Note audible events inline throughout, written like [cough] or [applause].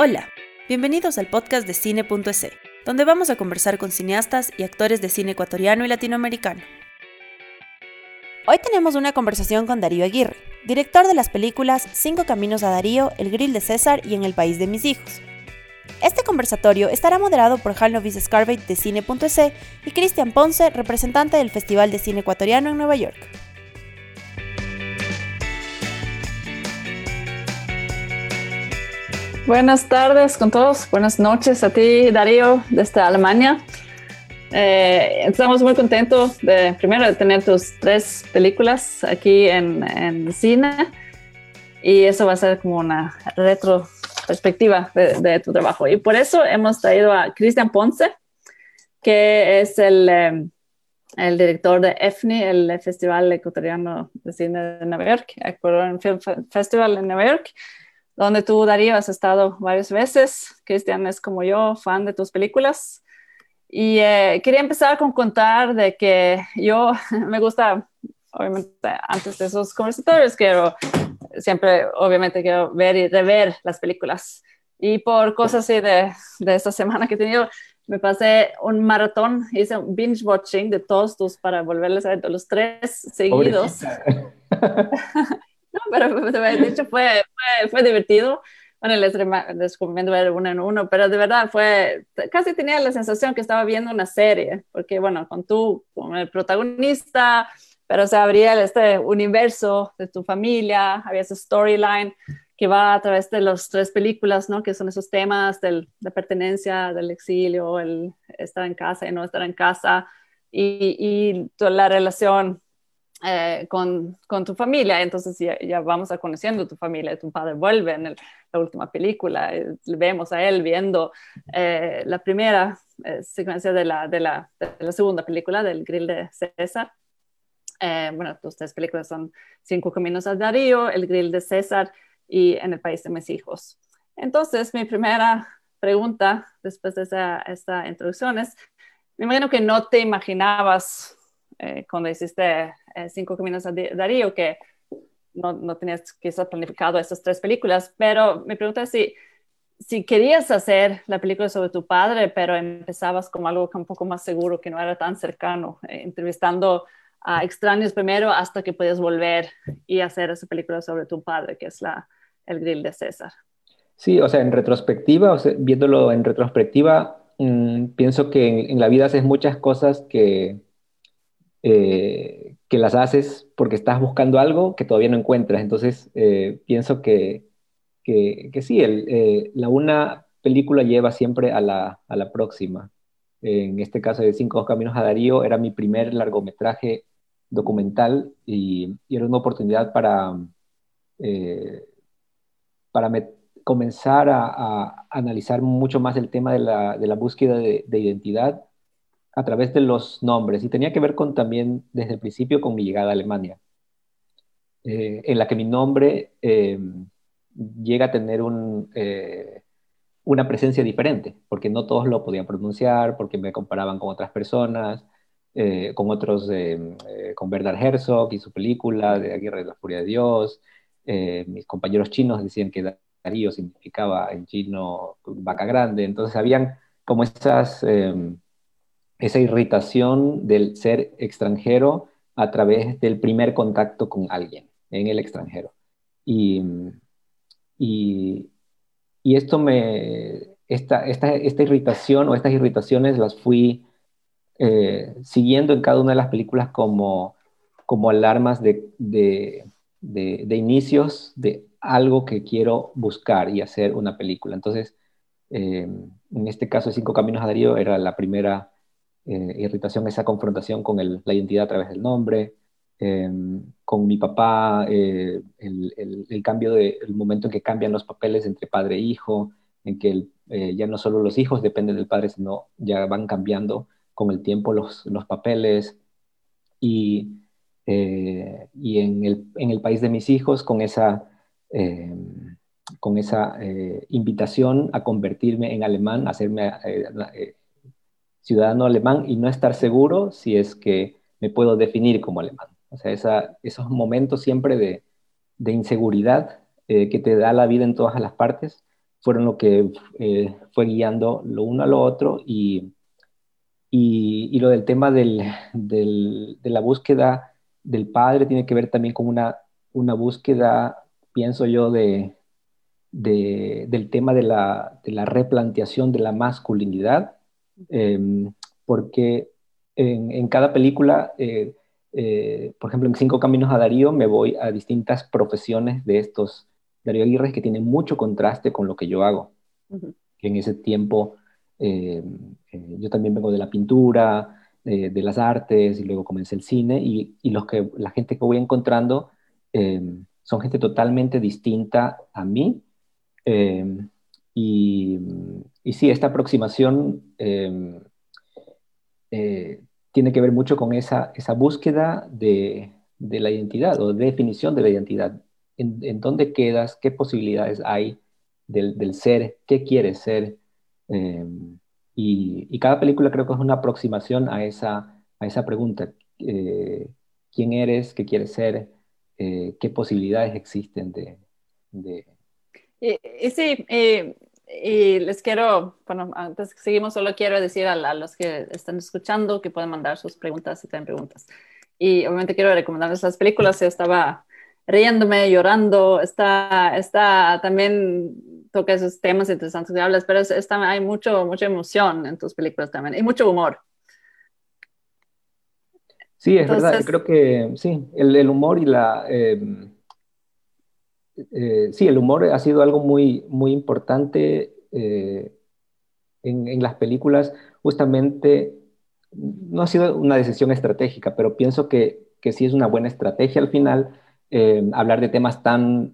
Hola, bienvenidos al podcast de Cine.es, donde vamos a conversar con cineastas y actores de cine ecuatoriano y latinoamericano. Hoy tenemos una conversación con Darío Aguirre, director de las películas Cinco Caminos a Darío, El Grill de César y En el País de mis Hijos. Este conversatorio estará moderado por Novis Scarvate de Cine.es y Cristian Ponce, representante del Festival de Cine Ecuatoriano en Nueva York. Buenas tardes con todos, buenas noches a ti, Darío, desde Alemania. Eh, estamos muy contentos de, primero, de tener tus tres películas aquí en, cine y eso va a ser como una retrospectiva de, de tu trabajo. Y por eso hemos traído a Cristian Ponce, que es el, eh, el director de EFNI, el Festival Ecuatoriano de Cine de Nueva York, Ecuadorian Film Festival en Nueva York donde tú, Darío, has estado varias veces. Cristian es como yo, fan de tus películas. Y eh, quería empezar con contar de que yo [laughs] me gusta, obviamente, antes de esos conversatorios, quiero siempre, obviamente, quiero ver y rever las películas. Y por cosas así de, de esta semana que he tenido, me pasé un maratón, hice un binge watching de todos tus para volverles a ver los tres seguidos. [laughs] pero de hecho fue, fue, fue divertido. Bueno, les, recomiendo ver uno en uno, pero de verdad fue, casi tenía la sensación que estaba viendo una serie, porque bueno, con tú, con el protagonista, pero se abría este universo de tu familia, había esa storyline que va a través de las tres películas, ¿no? Que son esos temas de la pertenencia, del exilio, el estar en casa y no estar en casa, y, y toda la relación eh, con, tu familia, entonces ya, vamos a conociendo tu familia, tu padre vuelve en la última película, eh, vemos a él viendo eh, la primera secuencia de la, de, la, de la, segunda película, del grill de César. bueno, tus tres películas son Cinco Caminos a Darío, El grill de César y En el País de mis Hijos. Entonces, mi primera pregunta después de esa, esta introducción es, me imagino que no te imaginabas cuando hiciste eh, Cinco Caminos a Darío, que no, no tenías quizás planificado estas tres películas, pero me pregunta si, si querías hacer la película sobre tu padre, pero empezabas como algo un poco más seguro, que no era tan cercano, eh, entrevistando a extraños primero hasta que puedes volver y hacer esa película sobre tu padre, que es la, el grill de César. Sí, o sea, en retrospectiva, viéndolo en retrospectiva, mm, pienso que en, la vida haces muchas cosas que, eh, que las haces porque estás buscando algo que todavía no encuentras. Entonces, eh, pienso que, que, sí, eh, la una película lleva siempre a la, a la próxima. En este caso de Cinco Caminos a Darío, era mi primer largometraje documental y, era una oportunidad para, para comenzar a, analizar mucho más el tema de la, de la búsqueda de identidad a través de los nombres y tenía que ver con también desde el principio con mi llegada a Alemania, eh, en la que mi nombre em, llega a tener eh, una presencia diferente, porque no todos lo podían pronunciar, porque me comparaban con otras personas, eh, con otros, em, con Bernard Herzog y su película de Aguirre de la Furia de Dios, mis compañeros chinos decían que Darío significaba en chino vaca grande, entonces habían como esas em, esa irritación del ser extranjero a través del primer contacto con alguien en el extranjero. Y, y, esto me, esta, esta, esta, irritación o estas irritaciones las fui eh, siguiendo en cada una de las películas como, como alarmas de, de, de, inicios de algo que quiero buscar y hacer una película. Entonces, eh, en este caso, Cinco Caminos a Darío era la primera eh, irritación, esa confrontación con la identidad a través del nombre, em, con mi papá, eh, el, cambio de, el momento en que cambian los papeles entre padre e hijo, en que eh, ya no solo los hijos dependen del padre, sino ya van cambiando con el tiempo los, los papeles. Y, y en, el, en el país de mis hijos, con esa em, con esa invitación a convertirme en alemán, a hacerme ciudadano alemán y no estar seguro si es que me puedo definir como alemán. O sea, esa, esos momentos siempre de, de inseguridad eh, que te da la vida en todas las partes, fueron lo que fue guiando lo uno a lo otro y, y, lo del tema del, del, de la búsqueda del padre tiene que ver también con una, una búsqueda, pienso yo, de, de del tema de la, de la, replanteación de la masculinidad, em, porque en, en, cada película, eh, eh, por ejemplo, en Cinco Caminos a Darío, me voy a distintas profesiones de estos Darío Aguirre que tienen mucho contraste con lo que yo hago. Que en ese tiempo eh, eh, yo también vengo de la pintura, eh, de las artes y luego comencé el cine y, y, los que, la gente que voy encontrando son gente totalmente distinta a mí. Y, y, sí, esta aproximación tiene que ver mucho con esa, esa búsqueda de, de, la identidad o definición de la identidad. En, dónde quedas, qué posibilidades hay del, del ser, qué quieres ser, Em, y, cada película creo que es una aproximación a esa, a esa pregunta. Eh, ¿Quién eres? ¿Qué quieres ser? Eh, ¿Qué posibilidades existen de...? de... Y, sí, y les quiero, bueno, antes que seguimos, solo quiero decir a, los que están escuchando que pueden mandar sus preguntas si tienen preguntas. Y obviamente quiero recomendarles las películas. Yo estaba riéndome, llorando, está, está también toca esos temas interesantes que hablas, pero hay mucho, mucha emoción en tus películas también y mucho humor. Sí, es verdad, creo que sí, el, humor y la... Em, eh, sí, el humor ha sido algo muy, muy importante eh, en, las películas, justamente no ha sido una decisión estratégica, pero pienso que, que sí es una buena estrategia al final em, hablar de temas tan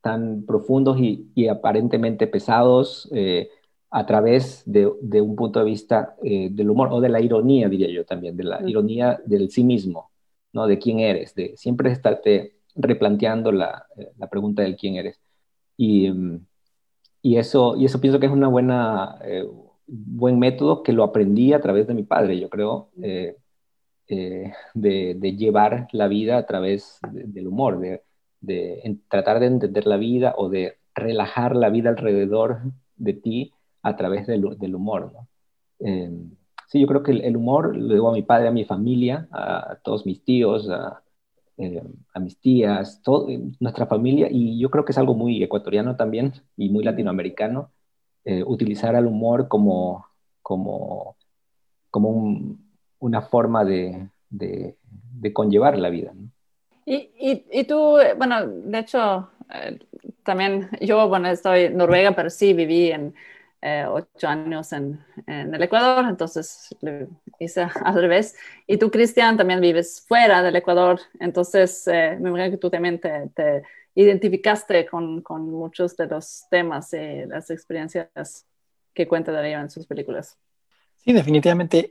tan profundos y, aparentemente pesados eh, a través de, un punto de vista eh, del humor o de la ironía, diría yo también, de la ironía del sí mismo, ¿no? De quién eres, de siempre estarte replanteando la, eh, la pregunta del quién eres. Y, mm, y, eso, y eso pienso que es una buena, buen método que lo aprendí a través de mi padre, yo creo, de, de, llevar la vida a través del humor, de, de tratar de entender la vida o de relajar la vida alrededor de ti a través del, del humor. ¿no? Em, sí, yo creo que el, humor lo debo a mi padre, a mi familia, a, todos mis tíos, a, em, a mis tías, todo, nuestra familia, y yo creo que es algo muy ecuatoriano también y muy latinoamericano, eh, utilizar el humor como, como, como una forma de, de, de conllevar la vida. ¿no? Y, y, y, tú, bueno, de hecho, eh, también yo, bueno, estoy en Noruega, pero sí viví en eh, ocho años en, en, el Ecuador, entonces hice [laughs] al revés. Y tú, Cristian, también vives fuera del Ecuador, entonces eh, me imagino que tú también te, te identificaste con, con, muchos de los temas y las experiencias que cuenta Darío en sus películas. Sí, definitivamente.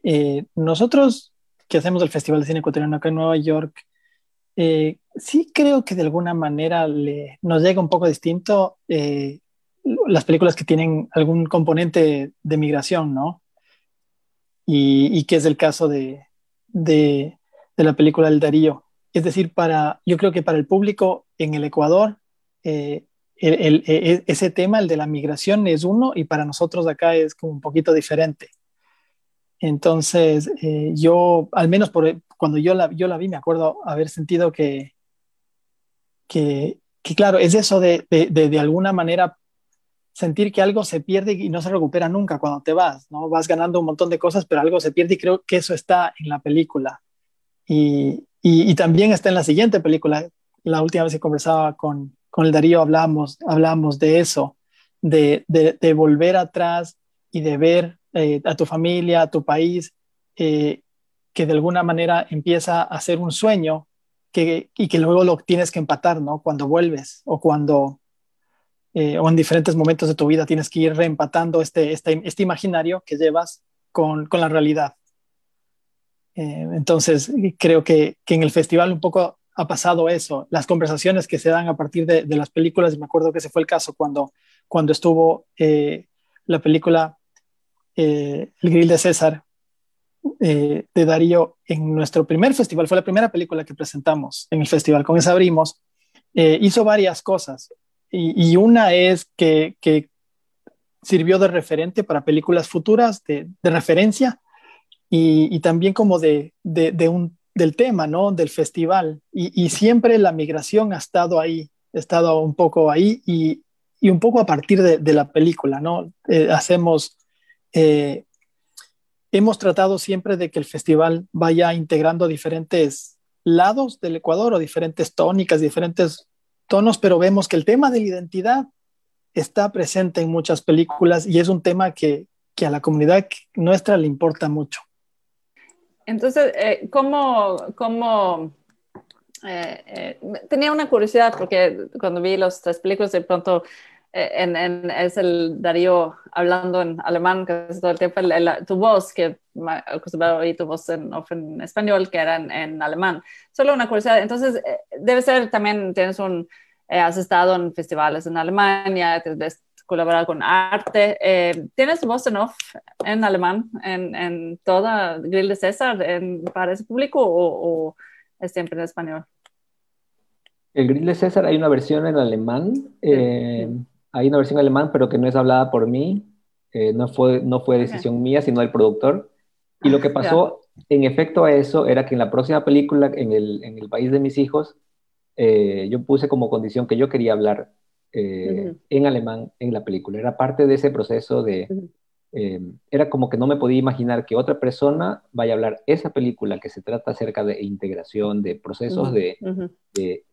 nosotros que hacemos el Festival de Cine Ecuatoriano acá en Nueva York, eh, sí creo que de alguna manera le, nos llega un poco distinto eh, las películas que tienen algún componente de migración, ¿no? Y, que es el caso de, de, la película El Darío. Es decir, para, yo creo que para el público en el Ecuador, eh, el, e, ese tema, el de la migración, es uno y para nosotros acá es como un poquito diferente. Entonces, yo, al menos cuando yo la, yo la vi, me acuerdo haber sentido que, que, claro, es eso de, de, alguna manera sentir que algo se pierde y no se recupera nunca cuando te vas, ¿no? Vas ganando un montón de cosas, pero algo se pierde y creo que eso está en la película. Y, y, también está en la siguiente película. La última vez que conversaba con, con el Darío hablamos, hablamos de eso, de, de, volver atrás y de ver eh, a tu familia, a tu país, eh, que de alguna manera empieza a ser un sueño que, y que luego lo tienes que empatar, ¿no? Cuando vuelves o cuando, eh, o en diferentes momentos de tu vida tienes que ir reempatando este, este, este imaginario que llevas con, con la realidad. Eh, entonces, creo que, que, en el festival un poco ha pasado eso, las conversaciones que se dan a partir de, de las películas, me acuerdo que ese fue el caso cuando, cuando estuvo eh, la película El Grill de César, eh, de Darío en nuestro primer festival, fue la primera película que presentamos en el festival, con esa abrimos, eh, hizo varias cosas. Y, una es que, sirvió de referente para películas futuras, de, referencia, y, también como de, del tema, ¿no? Del festival. Y, siempre la migración ha estado ahí, ha estado un poco ahí y, y un poco a partir de, la película, ¿no? Eh, hacemos, eh, hemos tratado siempre de que el festival vaya integrando diferentes lados del Ecuador o diferentes tónicas, diferentes tonos, pero vemos que el tema de la identidad está presente en muchas películas y es un tema que, que a la comunidad nuestra le importa mucho. Entonces, eh, ¿cómo, cómo eh, eh, tenía una curiosidad porque cuando vi los tres películas de pronto en, en, es el Darío hablando en alemán casi todo el tiempo, tu voz, que acostumbrado a oír tu voz en, en, español, que era en, alemán. Solo una curiosidad. Entonces, debe ser también, tienes un, has estado en festivales en Alemania, has colaborado con arte. Eh, ¿Tienes voz en off en alemán en, en toda Grill de César para ese público o, es siempre en español? El Grill de César hay una versión en alemán. Eh, hay una versión alemán, pero que no es hablada por mí. Eh, no, fue, no fue decisión mía, sino del productor. Y lo que pasó en efecto a eso era que en la próxima película, en el, en el país de mis hijos, yo puse como condición que yo quería hablar eh, en alemán en la película. Era parte de ese proceso de... Eh, era como que no me podía imaginar que otra persona vaya a hablar esa película que se trata acerca de integración, de procesos de, de,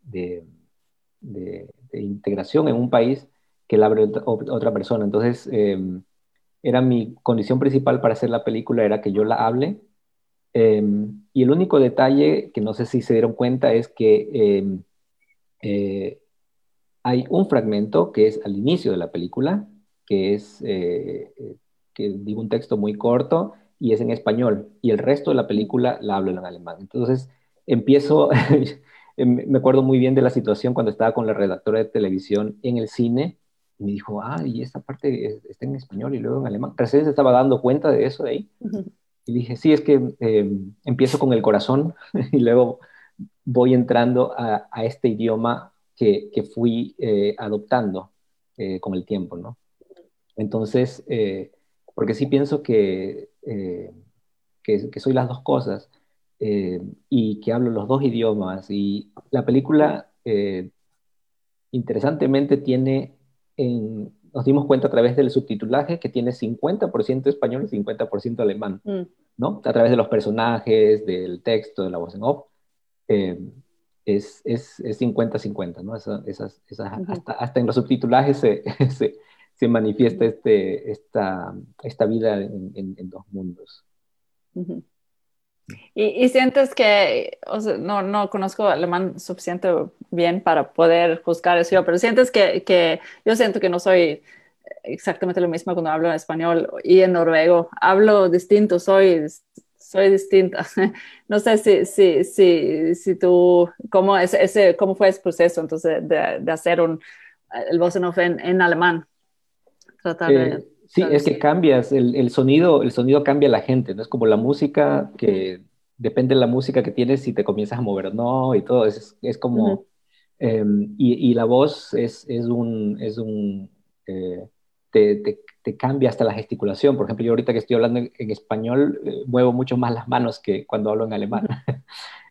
de, integración en un país que la abre otra persona. Entonces, em, era mi condición principal para hacer la película, era que yo la hable. Em, y el único detalle que no sé si se dieron cuenta es que em, eh, hay un fragmento que es al inicio de la película, que es, eh, eh, que digo un texto muy corto y es en español, y el resto de la película la hablo en alemán. Entonces empiezo, [laughs] em, me acuerdo muy bien de la situación cuando estaba con la redactora de televisión en el cine, y me dijo, ah, y esta parte está en español y luego en alemán. Recién se estaba dando cuenta de eso de ahí. Y dije, sí, es que em, empiezo con el corazón [laughs] y luego voy entrando a, a este idioma que, fui eh, adoptando eh, con el tiempo, ¿no? Entonces, eh, porque sí pienso que, que, soy las dos cosas y que hablo los dos idiomas. Y la película, interesantemente, tiene, nos dimos cuenta a través del subtitulaje que tiene 50% español y 50% alemán, mm. ¿no? A través de los personajes, del texto, de la voz en off es 50-50, ¿no? Esas, hasta, en los subtitulajes se, [laughs] se, manifiesta este, esta, esta vida en, dos mundos. Y, sientes que, no, no conozco alemán suficiente bien para poder juzgar eso, pero sientes que, que yo siento que no soy exactamente lo mismo cuando hablo en español y en noruego. Hablo distinto, soy soy distinta. [laughs] No sé si, si, si, si tú, ¿cómo, es, ese, ¿cómo fue ese proceso entonces de, de hacer un, el voz en en, alemán? Eh, sí, es que cambias, el, el, sonido, el sonido cambia a la gente, ¿no? Es como la música que depende de la música que tienes si te comienzas a mover no y todo, es, es como... Em, y, y, la voz es, es un... Es un eh, te, te, te cambia hasta la gesticulación. Por ejemplo, yo ahorita que estoy hablando en, español, eh, muevo mucho más las manos que cuando hablo en alemán. [laughs]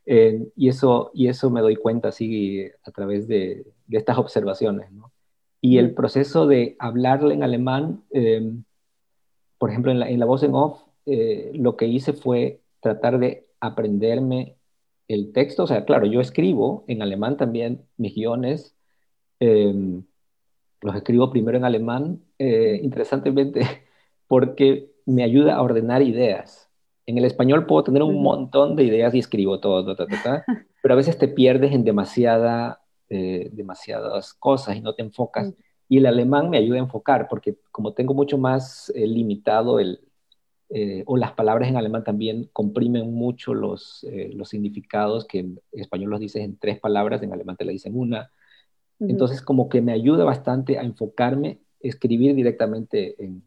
Eh, y, eso, y eso me doy cuenta así a través de, de estas observaciones. ¿no? Y el proceso de hablarle en alemán, eh, por ejemplo, en la, en la, voz en off, lo que hice fue tratar de aprenderme el texto. O sea, claro, yo escribo en alemán también mis guiones los escribo primero en alemán, eh, interesantemente, [laughs] porque me ayuda a ordenar ideas. En el español puedo tener un montón de ideas y escribo todo, [laughs] pero a veces te pierdes en demasiada, eh, demasiadas cosas y no te enfocas. Y el alemán me ayuda a enfocar, porque como tengo mucho más eh, limitado el, o las palabras en alemán también comprimen mucho los, los significados que en español los dices en tres palabras, en alemán te la dicen una. Entonces, como que me ayuda bastante a enfocarme, escribir directamente en,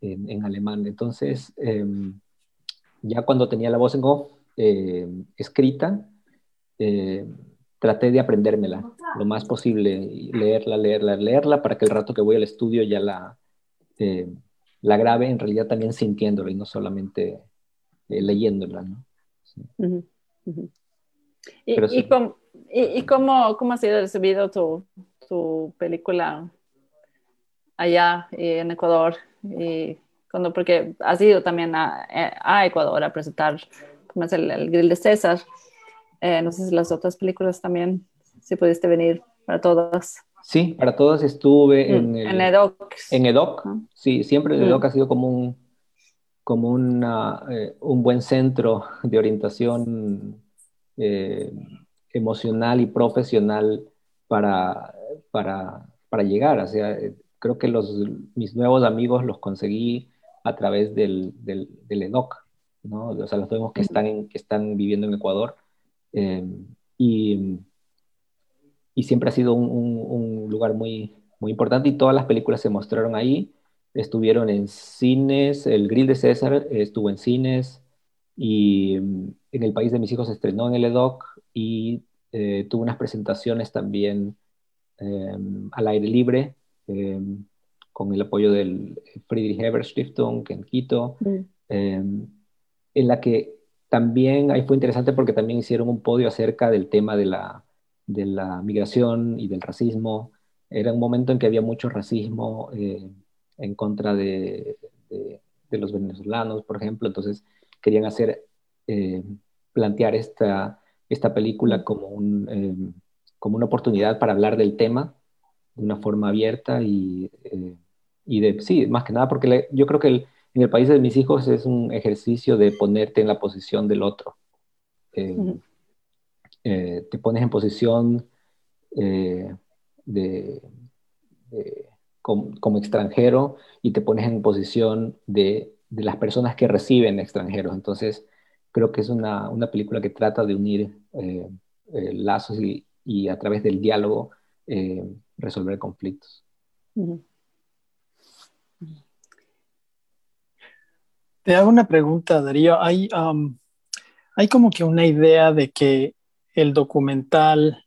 en, alemán. Entonces, em, ya cuando tenía la voz en off em, escrita, em, traté de aprendérmela lo más posible, leerla, leerla, leerla, para que el rato que voy al estudio ya la, eh, la grabe, en realidad también sintiéndola y no solamente eh, leyéndola. ¿no? ¿Y, y, cómo, cómo, ha sido recibido tu, tu película allá en Ecuador? Y cuando, porque has ido también a, a Ecuador a presentar es el, el Grill de César. Eh, no sé si las otras películas también, si pudiste venir para todas. Sí, para todas estuve mm, en, en EDOC. En EDOC, sí, siempre el EDOC mm. ha sido como un, como una, eh, un buen centro de orientación eh, emocional y profesional para, para, para llegar. O sea, creo que los, mis nuevos amigos los conseguí a través del, del, del EDOC. ¿no? O sea, los vemos que están, que están viviendo en Ecuador. Eh, y, y, siempre ha sido un, un, lugar muy, muy importante y todas las películas se mostraron ahí. Estuvieron en cines, el Grill de César estuvo en cines y mm, en el país de mis hijos se estrenó en el EDOC y eh, tuvo unas presentaciones también eh, al aire libre con el apoyo del Friedrich Ebert Stiftung en Quito. Mm en la que también ahí fue interesante porque también hicieron un podio acerca del tema de la, de la migración y del racismo. Era un momento en que había mucho racismo eh, en contra de, de, los venezolanos, por ejemplo, entonces querían hacer, eh, plantear esta, esta película como, un, eh, como una oportunidad para hablar del tema de una forma abierta y, y de, sí, más que nada porque yo creo que el, en el país de mis hijos es un ejercicio de ponerte en la posición del otro. Eh, eh, te pones en posición eh, de, como, extranjero y te pones en posición de, las personas que reciben extranjeros. Entonces, creo que es una, película que trata de unir lazos y, a través del diálogo resolver conflictos. Te hago una pregunta, Darío. Hay, hay como que una idea de que el documental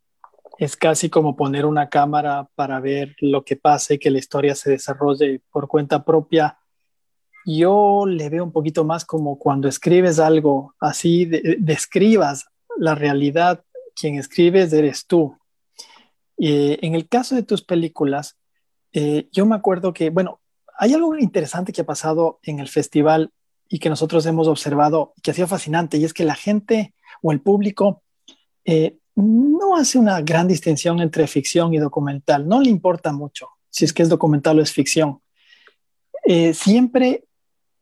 es casi como poner una cámara para ver lo que pasa y que la historia se desarrolle por cuenta propia. Yo le veo un poquito más como cuando escribes algo así, describas la realidad, quien escribes eres tú. Y en el caso de tus películas, eh, yo me acuerdo que, bueno, hay algo interesante que ha pasado en el festival y que nosotros hemos observado que ha sido fascinante y es que la gente o el público eh, no hace una gran distinción entre ficción y documental, no le importa mucho si es que es documental o es ficción. Eh, siempre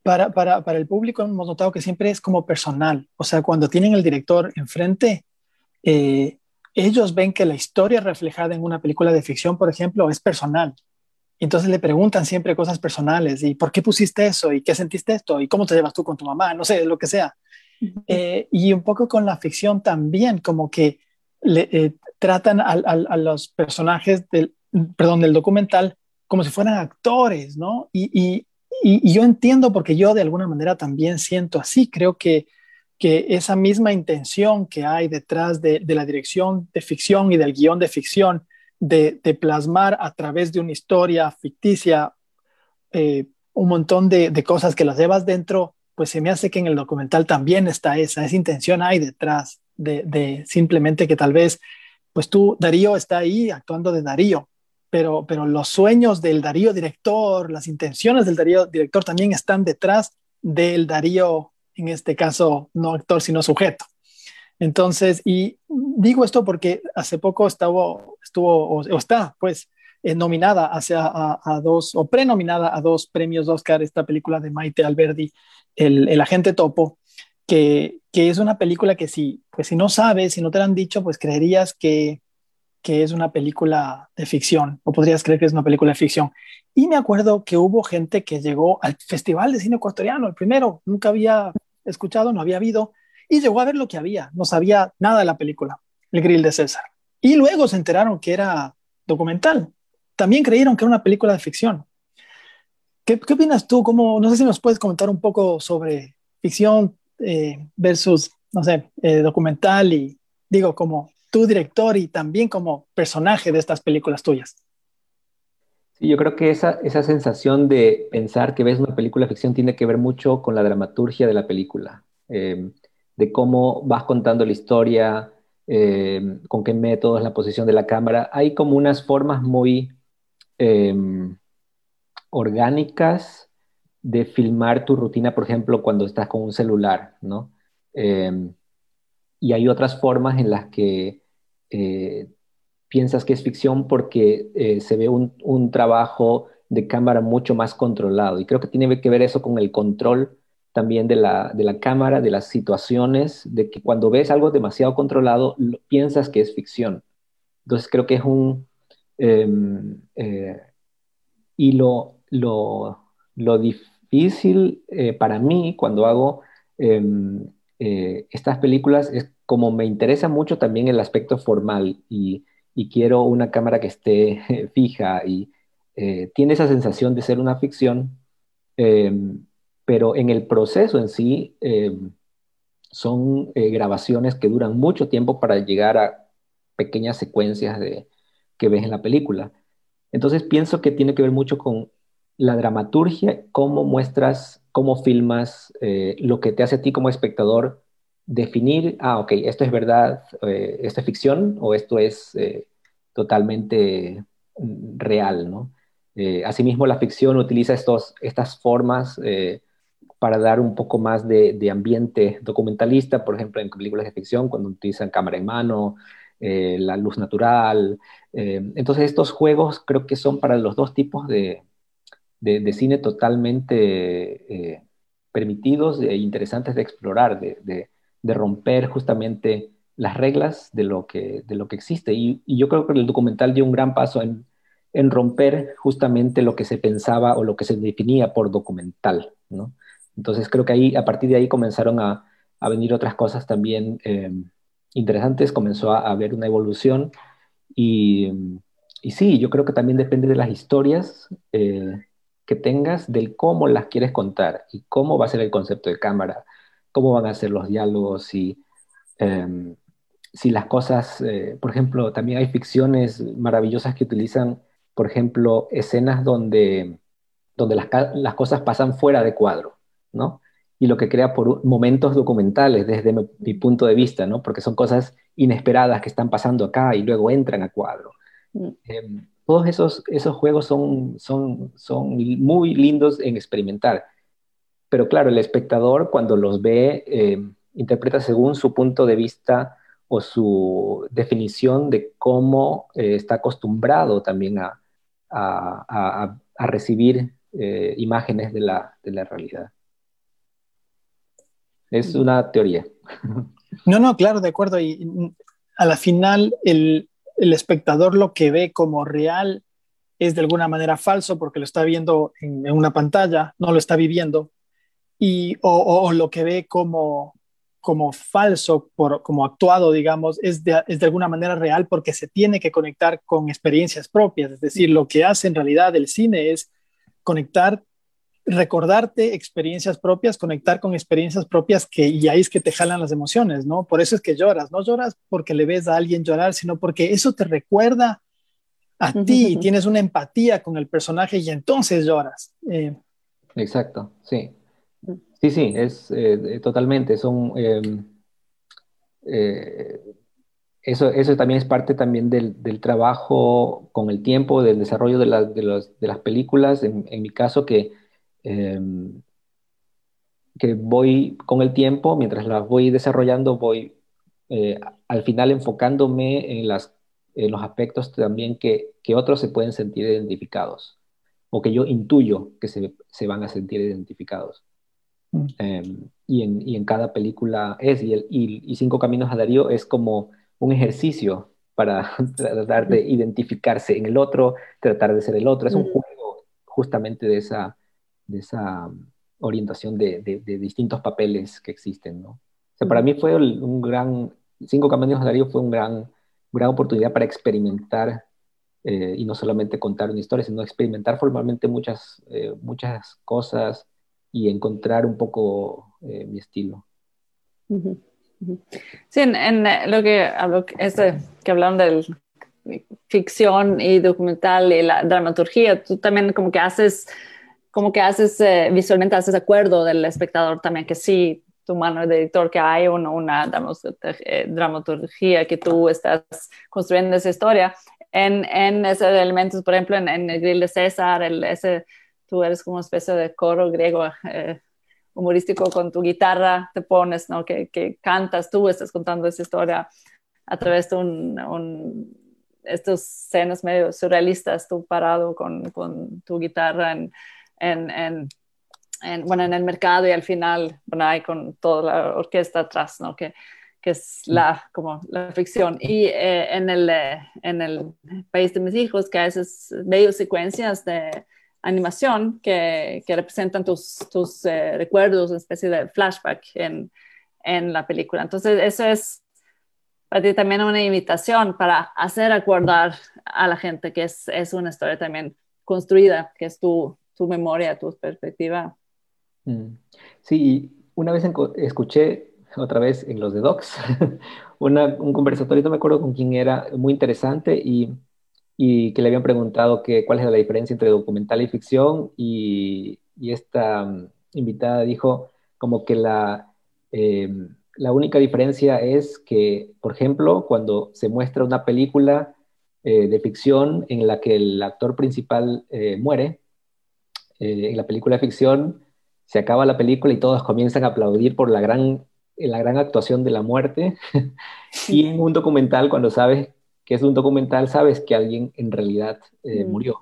para, para, para, el público hemos notado que siempre es como personal, o sea, cuando tienen el director enfrente, eh, ellos ven que la historia reflejada en una película de ficción, por ejemplo, es personal entonces le preguntan siempre cosas personales y por qué pusiste eso y qué sentiste esto y cómo te llevas tú con tu mamá, no sé, lo que sea. Eh, y un poco con la ficción también, como que le, eh, tratan a, los personajes del, perdón, del documental como si fueran actores, ¿no? Y, yo entiendo porque yo de alguna manera también siento así, creo que, que esa misma intención que hay detrás de, de la dirección de ficción y del guion de ficción, de, plasmar a través de una historia ficticia eh, un montón de, cosas que las llevas dentro, pues se me hace que en el documental también está esa, esa intención hay detrás de, simplemente que tal vez, pues tú, Darío está ahí actuando de Darío, pero, pero los sueños del Darío director, las intenciones del Darío director también están detrás del Darío, en este caso, no actor, sino sujeto. Entonces, y digo esto porque hace poco estuvo, estuvo o, está, pues, eh, nominada hacia, a, dos, o prenominada a dos premios Oscar, esta película de Maite Alberdi, El, el Agente Topo, que, que, es una película que si, pues, si no sabes, si no te lo han dicho, pues creerías que, que es una película de ficción, o podrías creer que es una película de ficción. Y me acuerdo que hubo gente que llegó al Festival de Cine Ecuatoriano, el primero, nunca había escuchado, no había habido, y llegó a ver lo que había, no sabía nada de la película, El Grill de César. Y luego se enteraron que era documental. También creyeron que era una película de ficción. ¿Qué, qué opinas tú? ¿Cómo, no sé si nos puedes comentar un poco sobre ficción eh, versus, no sé, eh, documental y digo, como tu director y también como personaje de estas películas tuyas. Yo creo que esa, esa sensación de pensar que ves una película de ficción tiene que ver mucho con la dramaturgia de la película, eh, de cómo vas contando la historia, eh, con qué métodos, la posición de la cámara. Hay como unas formas muy em, orgánicas de filmar tu rutina, por ejemplo, cuando estás con un celular, ¿no? Em, y hay otras formas en las que eh, piensas que es ficción porque eh, se ve un, un, trabajo de cámara mucho más controlado. Y creo que tiene que ver eso con el control también de la, de la cámara, de las situaciones, de que cuando ves algo demasiado controlado, piensas que es ficción. Entonces creo que es un... Em, eh, y lo, lo, lo difícil eh, para mí cuando hago em, eh, estas películas es como me interesa mucho también el aspecto formal y, y quiero una cámara que esté [laughs] fija y tiene esa sensación de ser una ficción em, pero en el proceso en sí eh, son eh, grabaciones que duran mucho tiempo para llegar a pequeñas secuencias de, que ves en la película. Entonces pienso que tiene que ver mucho con la dramaturgia, cómo muestras, cómo filmas, eh, lo que te hace a ti como espectador definir, ah, ok, esto es verdad, esto es ficción o esto es totalmente mm, real, ¿no? asimismo, la ficción utiliza estos, estas formas para dar un poco más de, ambiente documentalista, por ejemplo, en películas de ficción, cuando utilizan cámara en mano, eh, la luz natural. Eh, entonces, estos juegos creo que son para los dos tipos de, cine totalmente eh, permitidos e interesantes de explorar, de, romper justamente las reglas de lo que, de lo que existe. Y, yo creo que el documental dio un gran paso en, en romper justamente lo que se pensaba o lo que se definía por documental, ¿no? Entonces creo que ahí, a partir de ahí comenzaron a, venir otras cosas también eh, interesantes, comenzó a, haber una evolución y, sí, yo creo que también depende de las historias eh, que tengas, del cómo las quieres contar y cómo va a ser el concepto de cámara, cómo van a ser los diálogos y em, si las cosas, eh, por ejemplo, también hay ficciones maravillosas que utilizan, por ejemplo, escenas donde, donde las, las cosas pasan fuera de cuadro. ¿No? Y lo que crea por momentos documentales desde mi, punto de vista, ¿no? Porque son cosas inesperadas que están pasando acá y luego entran a cuadro. Em, todos esos, esos juegos son, son, son muy lindos en experimentar. Pero claro, el espectador cuando los ve, em, interpreta según su punto de vista o su definición de cómo eh, está acostumbrado también a, a, a, recibir eh, imágenes de la, de la realidad. Es una teoría. No, no, claro, de acuerdo. Y a la final, el, espectador lo que ve como real es de alguna manera falso porque lo está viendo en, una pantalla, no lo está viviendo. Y, o, lo que ve como, como falso, por, como actuado, digamos, es de, es de alguna manera real porque se tiene que conectar con experiencias propias. Es decir, lo que hace en realidad el cine es conectar recordarte experiencias propias, conectar con experiencias propias que y ahí es que te jalan las emociones, ¿no? Por eso es que lloras, no lloras porque le ves a alguien llorar, sino porque eso te recuerda a ti y tienes una empatía con el personaje y entonces lloras. Eh, Exacto, sí. Sí, sí, es eh, totalmente, son... Em, eh, eso, eso también es parte también del, trabajo con el tiempo, del desarrollo de, de, las películas. En, en, mi caso, que Em, que voy con el tiempo, mientras las voy desarrollando, voy eh, al final enfocándome en, las, en los aspectos también que, que, otros se pueden sentir identificados o que yo intuyo que se, se van a sentir identificados. Mm. Em, y, en, y, en, cada película es, y, el, y, Cinco Caminos a Darío es como un ejercicio para [laughs] tratar de mm. identificarse en el otro, tratar de ser el otro. Es un mm. juego justamente de esa, de esa orientación de, de, distintos papeles que existen, ¿no? O sea, para mí fue un gran, Cinco Caminos de Darío fue un gran, gran oportunidad para experimentar eh, y no solamente contar una historia, sino experimentar formalmente muchas, eh, muchas cosas y encontrar un poco eh, mi estilo. Sí, en, lo que hablo, este, que hablaron de ficción y documental y la dramaturgia, tú también como que haces, como que haces, eh, visualmente haces acuerdo del espectador también, que sí, tu mano de editor, que hay una, una eh, dramaturgia que tú estás construyendo esa historia. En, en esos elementos, por ejemplo, en, el grill de César, el, ese, tú eres como una especie de coro griego eh, humorístico con tu guitarra, te pones, ¿no? Que, que, cantas, tú estás contando esa historia a través de un, un, estos escenas medio surrealistas, tú parado con, con tu guitarra en, en, en, bueno, en el mercado y al final, bueno, hay con toda la orquesta atrás, ¿no? Que, que es la, como la ficción. Y eh, en, el, eh, en el país de mis hijos, que a veces veo secuencias de animación que, que representan tus, tus eh, recuerdos, una especie de flashback en, en la película. Entonces, eso es para ti también una invitación para hacer acordar a la gente que es, es una historia también construida, que es tu, tu memoria, tu perspectiva. Mm. Sí, una vez escuché otra vez en los de Docs [laughs] un conversatorio, no me acuerdo con quién era, muy interesante y y que le habían preguntado que, cuál es la diferencia entre documental y ficción y, esta mm, invitada dijo como que la, em, la única diferencia es que, por ejemplo, cuando se muestra una película eh, de ficción en la que el actor principal eh, muere, eh, en la película de ficción se acaba la película y todos comienzan a aplaudir por la gran, la gran actuación de la muerte. [laughs] y en un documental, cuando sabes que es un documental, sabes que alguien en realidad eh, mm. murió,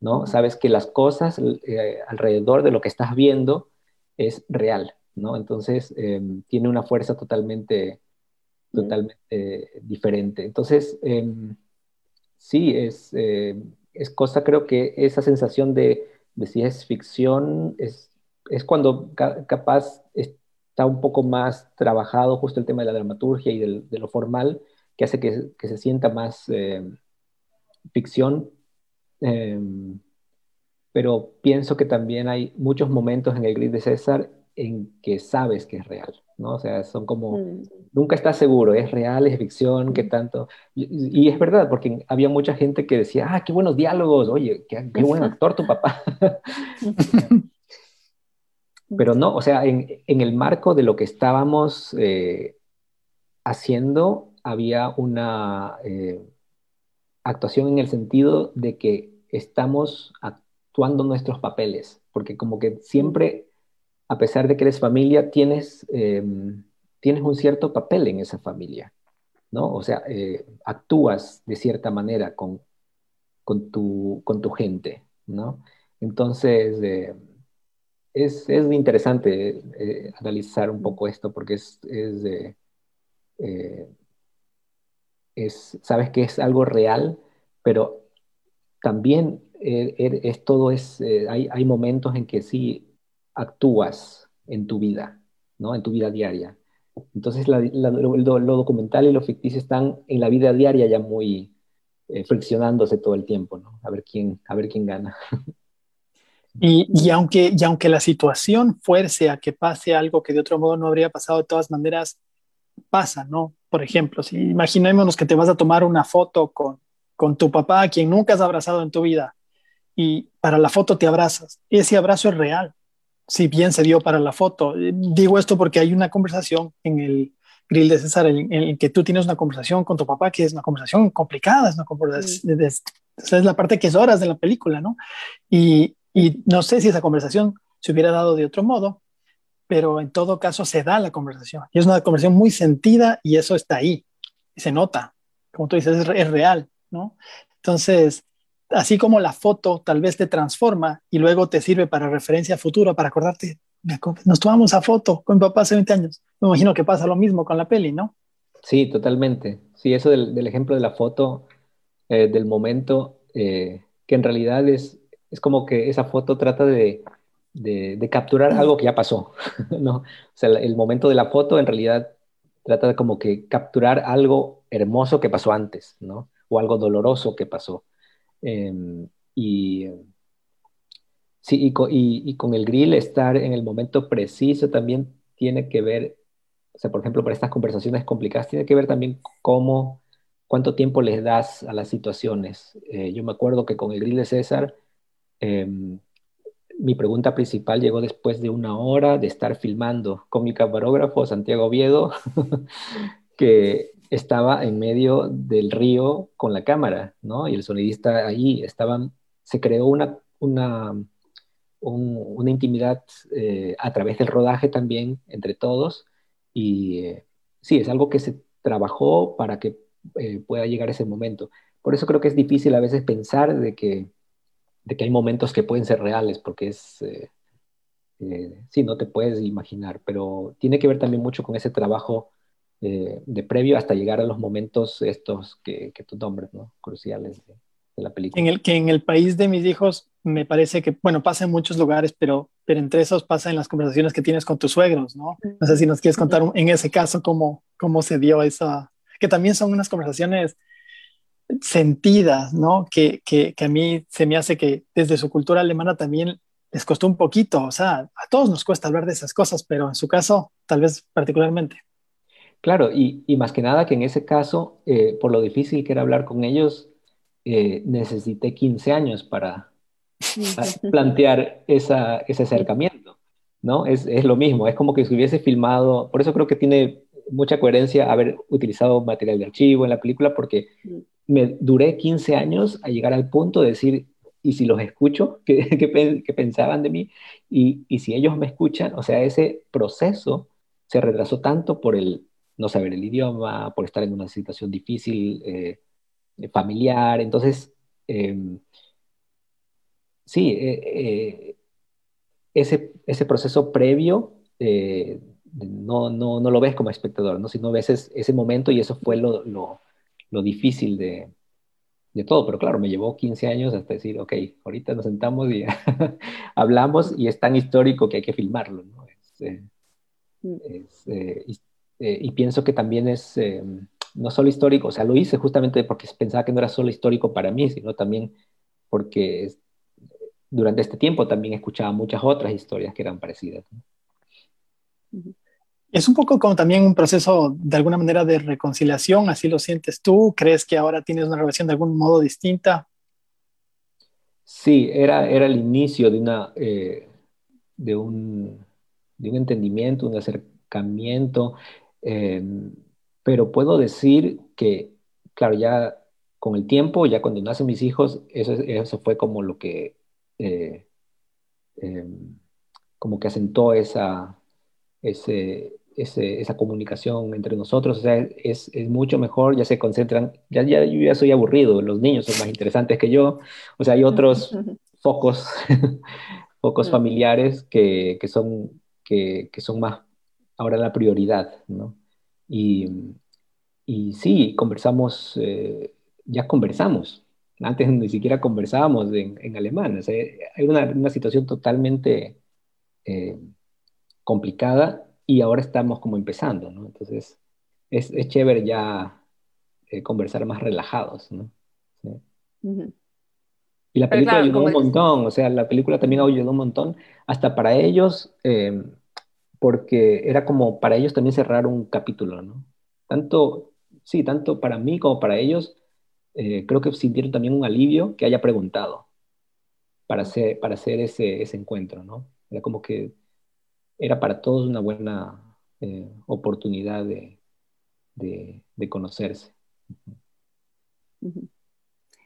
¿no? Sabes que las cosas eh, alrededor de lo que estás viendo es real, ¿no? Entonces, em, tiene una fuerza totalmente, mm. totalmente diferente. Entonces, em, sí, es, em, es cosa, creo que esa sensación de, de si es ficción, es, es cuando capaz está un poco más trabajado justo el tema de la dramaturgia y de lo formal, que hace que, se sienta más eh, ficción. Em, pero pienso que también hay muchos momentos en el grid de César en que sabes que es real, ¿no? O sea, son como, mm. nunca estás seguro, es real, es ficción, qué tanto. Y, es verdad, porque había mucha gente que decía, ah, qué buenos diálogos, oye, qué, buen actor tu papá. [laughs] Pero no, o sea, en, el marco de lo que estábamos eh, haciendo, había una eh, actuación en el sentido de que estamos actuando nuestros papeles, porque como que siempre, a pesar de que eres familia, tienes, em, tienes un cierto papel en esa familia, ¿no? O sea, eh, actúas de cierta manera con, con, tu, con tu gente, ¿no? Entonces, eh, es, es, interesante analizar un poco esto porque es, es sabes que es algo real, pero también eh, er, es, todo es, eh, hay, hay, momentos en que sí actúas en tu vida, ¿no? En tu vida diaria. Entonces lo, documental y lo ficticio están en la vida diaria ya muy eh, friccionándose todo el tiempo, ¿no? A ver quién, a ver quién gana. [laughs] Y, y, aunque, y aunque la situación fuerce a que pase algo que de otro modo no habría pasado, de todas maneras pasa, ¿no? Por ejemplo, si imaginémonos que te vas a tomar una foto con, con tu papá, a quien nunca has abrazado en tu vida, y para la foto te abrazas, ese abrazo es real, si bien se dio para la foto. Digo esto porque hay una conversación en el grill de César en, el que tú tienes una conversación con tu papá, que es una conversación complicada, es, una conversación, es la parte que es horas de la película, ¿no? Y, y no sé si esa conversación se hubiera dado de otro modo, pero en todo caso se da la conversación. Y es una conversación muy sentida y eso está ahí, se nota, como tú dices, es, real, ¿no? Entonces, así como la foto tal vez te transforma y luego te sirve para referencia futura, para acordarte, nos tomamos a foto con mi papá hace 20 años. Me imagino que pasa lo mismo con la peli, ¿no? Sí, totalmente. Sí, eso del, ejemplo de la foto, eh, del momento, eh, que en realidad es, es como que esa foto trata de, de, capturar algo que ya pasó, [laughs] ¿no? O sea, el momento de la foto en realidad trata de como que capturar algo hermoso que pasó antes, ¿no? O algo doloroso que pasó. Em, y sí, y con, el grill estar en el momento preciso también tiene que ver sea, por ejemplo, para estas conversaciones complicadas, tiene que ver también cómo, cuánto tiempo les das a las situaciones. Eh, yo me acuerdo que con el grill de César, em, mi pregunta principal llegó después de una hora de estar filmando con mi camarógrafo Santiago Oviedo, [laughs] que estaba en medio del río con la cámara, ¿no? Y el sonidista ahí, estaban, se creó una, una, una intimidad eh, a través del rodaje también entre todos. Y eh, sí, es algo que se trabajó para que eh, pueda llegar ese momento. Por eso creo que es difícil a veces pensar de que, de que hay momentos que pueden ser reales, porque es, sí, no te puedes imaginar, pero tiene que ver también mucho con ese trabajo de previo hasta llegar a los momentos estos que, que tú nombres, ¿no? Cruciales de, la película. En el, que en el país de mis hijos me parece que, bueno, pasa en muchos lugares, pero, pero entre esos pasa en las conversaciones que tienes con tus suegros, ¿no? No sé si nos quieres contar en ese caso cómo, cómo se dio esa, que también son unas conversaciones sentidas, ¿no? Que, que, que a mí se me hace que desde su cultura alemana también les costó un poquito, o sea, a todos nos cuesta hablar de esas cosas, pero en su caso, tal vez particularmente. Claro, y, y más que nada que en ese caso, eh, por lo difícil que era hablar con ellos, eh, necesité 15 años para, [laughs] plantear esa, ese acercamiento, ¿no? Es, es, lo mismo, es como que si hubiese filmado, por eso creo que tiene mucha coherencia haber utilizado material de archivo en la película, porque me duré 15 años a llegar al punto de decir, ¿y si los escucho? [laughs] ¿Qué, qué, qué pensaban de mí? Y, y si ellos me escuchan, o sea, ese proceso se retrasó tanto por el no saber el idioma, por estar en una situación difícil, eh, familiar. Entonces, eh, sí, eh, ese, ese proceso previo no, no, no, lo ves como espectador, ¿no? sino ves ese, ese momento y eso fue lo, lo, lo difícil de, de, todo. Pero claro, me llevó 15 años hasta decir, ok, ahorita nos sentamos y [laughs] hablamos y es tan histórico que hay que filmarlo. ¿no? Es, mm. es, eh, y pienso que también es eh, no solo histórico, o sea, lo hice justamente porque pensaba que no era solo histórico para mí, sino también porque durante este tiempo también escuchaba muchas otras historias que eran parecidas. Es un poco como también un proceso de alguna manera de reconciliación, así lo sientes tú, ¿crees que ahora tienes una relación de algún modo distinta? Sí, era, era el inicio de, una, eh, de, un, de un entendimiento, un acercamiento. Em, pero puedo decir que, claro, ya con el tiempo, ya cuando nacen mis hijos, eso, eso fue como lo que, eh, em, como que asentó esa, ese, esa comunicación entre nosotros. O sea, es, es, mucho mejor, ya se concentran, ya, ya, yo ya soy aburrido, los niños son más interesantes que yo. O sea, hay otros [laughs] focos, [laughs] focos mm. familiares que, que son, que, que son más ahora la prioridad, ¿no? Y, y sí, conversamos, eh, ya conversamos. Antes ni siquiera conversábamos en, en alemán. O sea, hay una, una, situación totalmente eh, complicada y ahora estamos como empezando, ¿no? Entonces, es, es chévere ya eh, conversar más relajados, ¿no? ¿Sí? Uh -huh. Y la película claro, ayudó un montón, o sea, la película también ayudó un montón, hasta para ellos, eh, porque era como para ellos también cerrar un capítulo, ¿no? Tanto, sí, tanto para mí como para ellos, eh, creo que sintieron también un alivio que haya preguntado para hacer, para hacer ese, ese encuentro, ¿no? Era como que era para todos una buena eh, oportunidad de, de, de conocerse.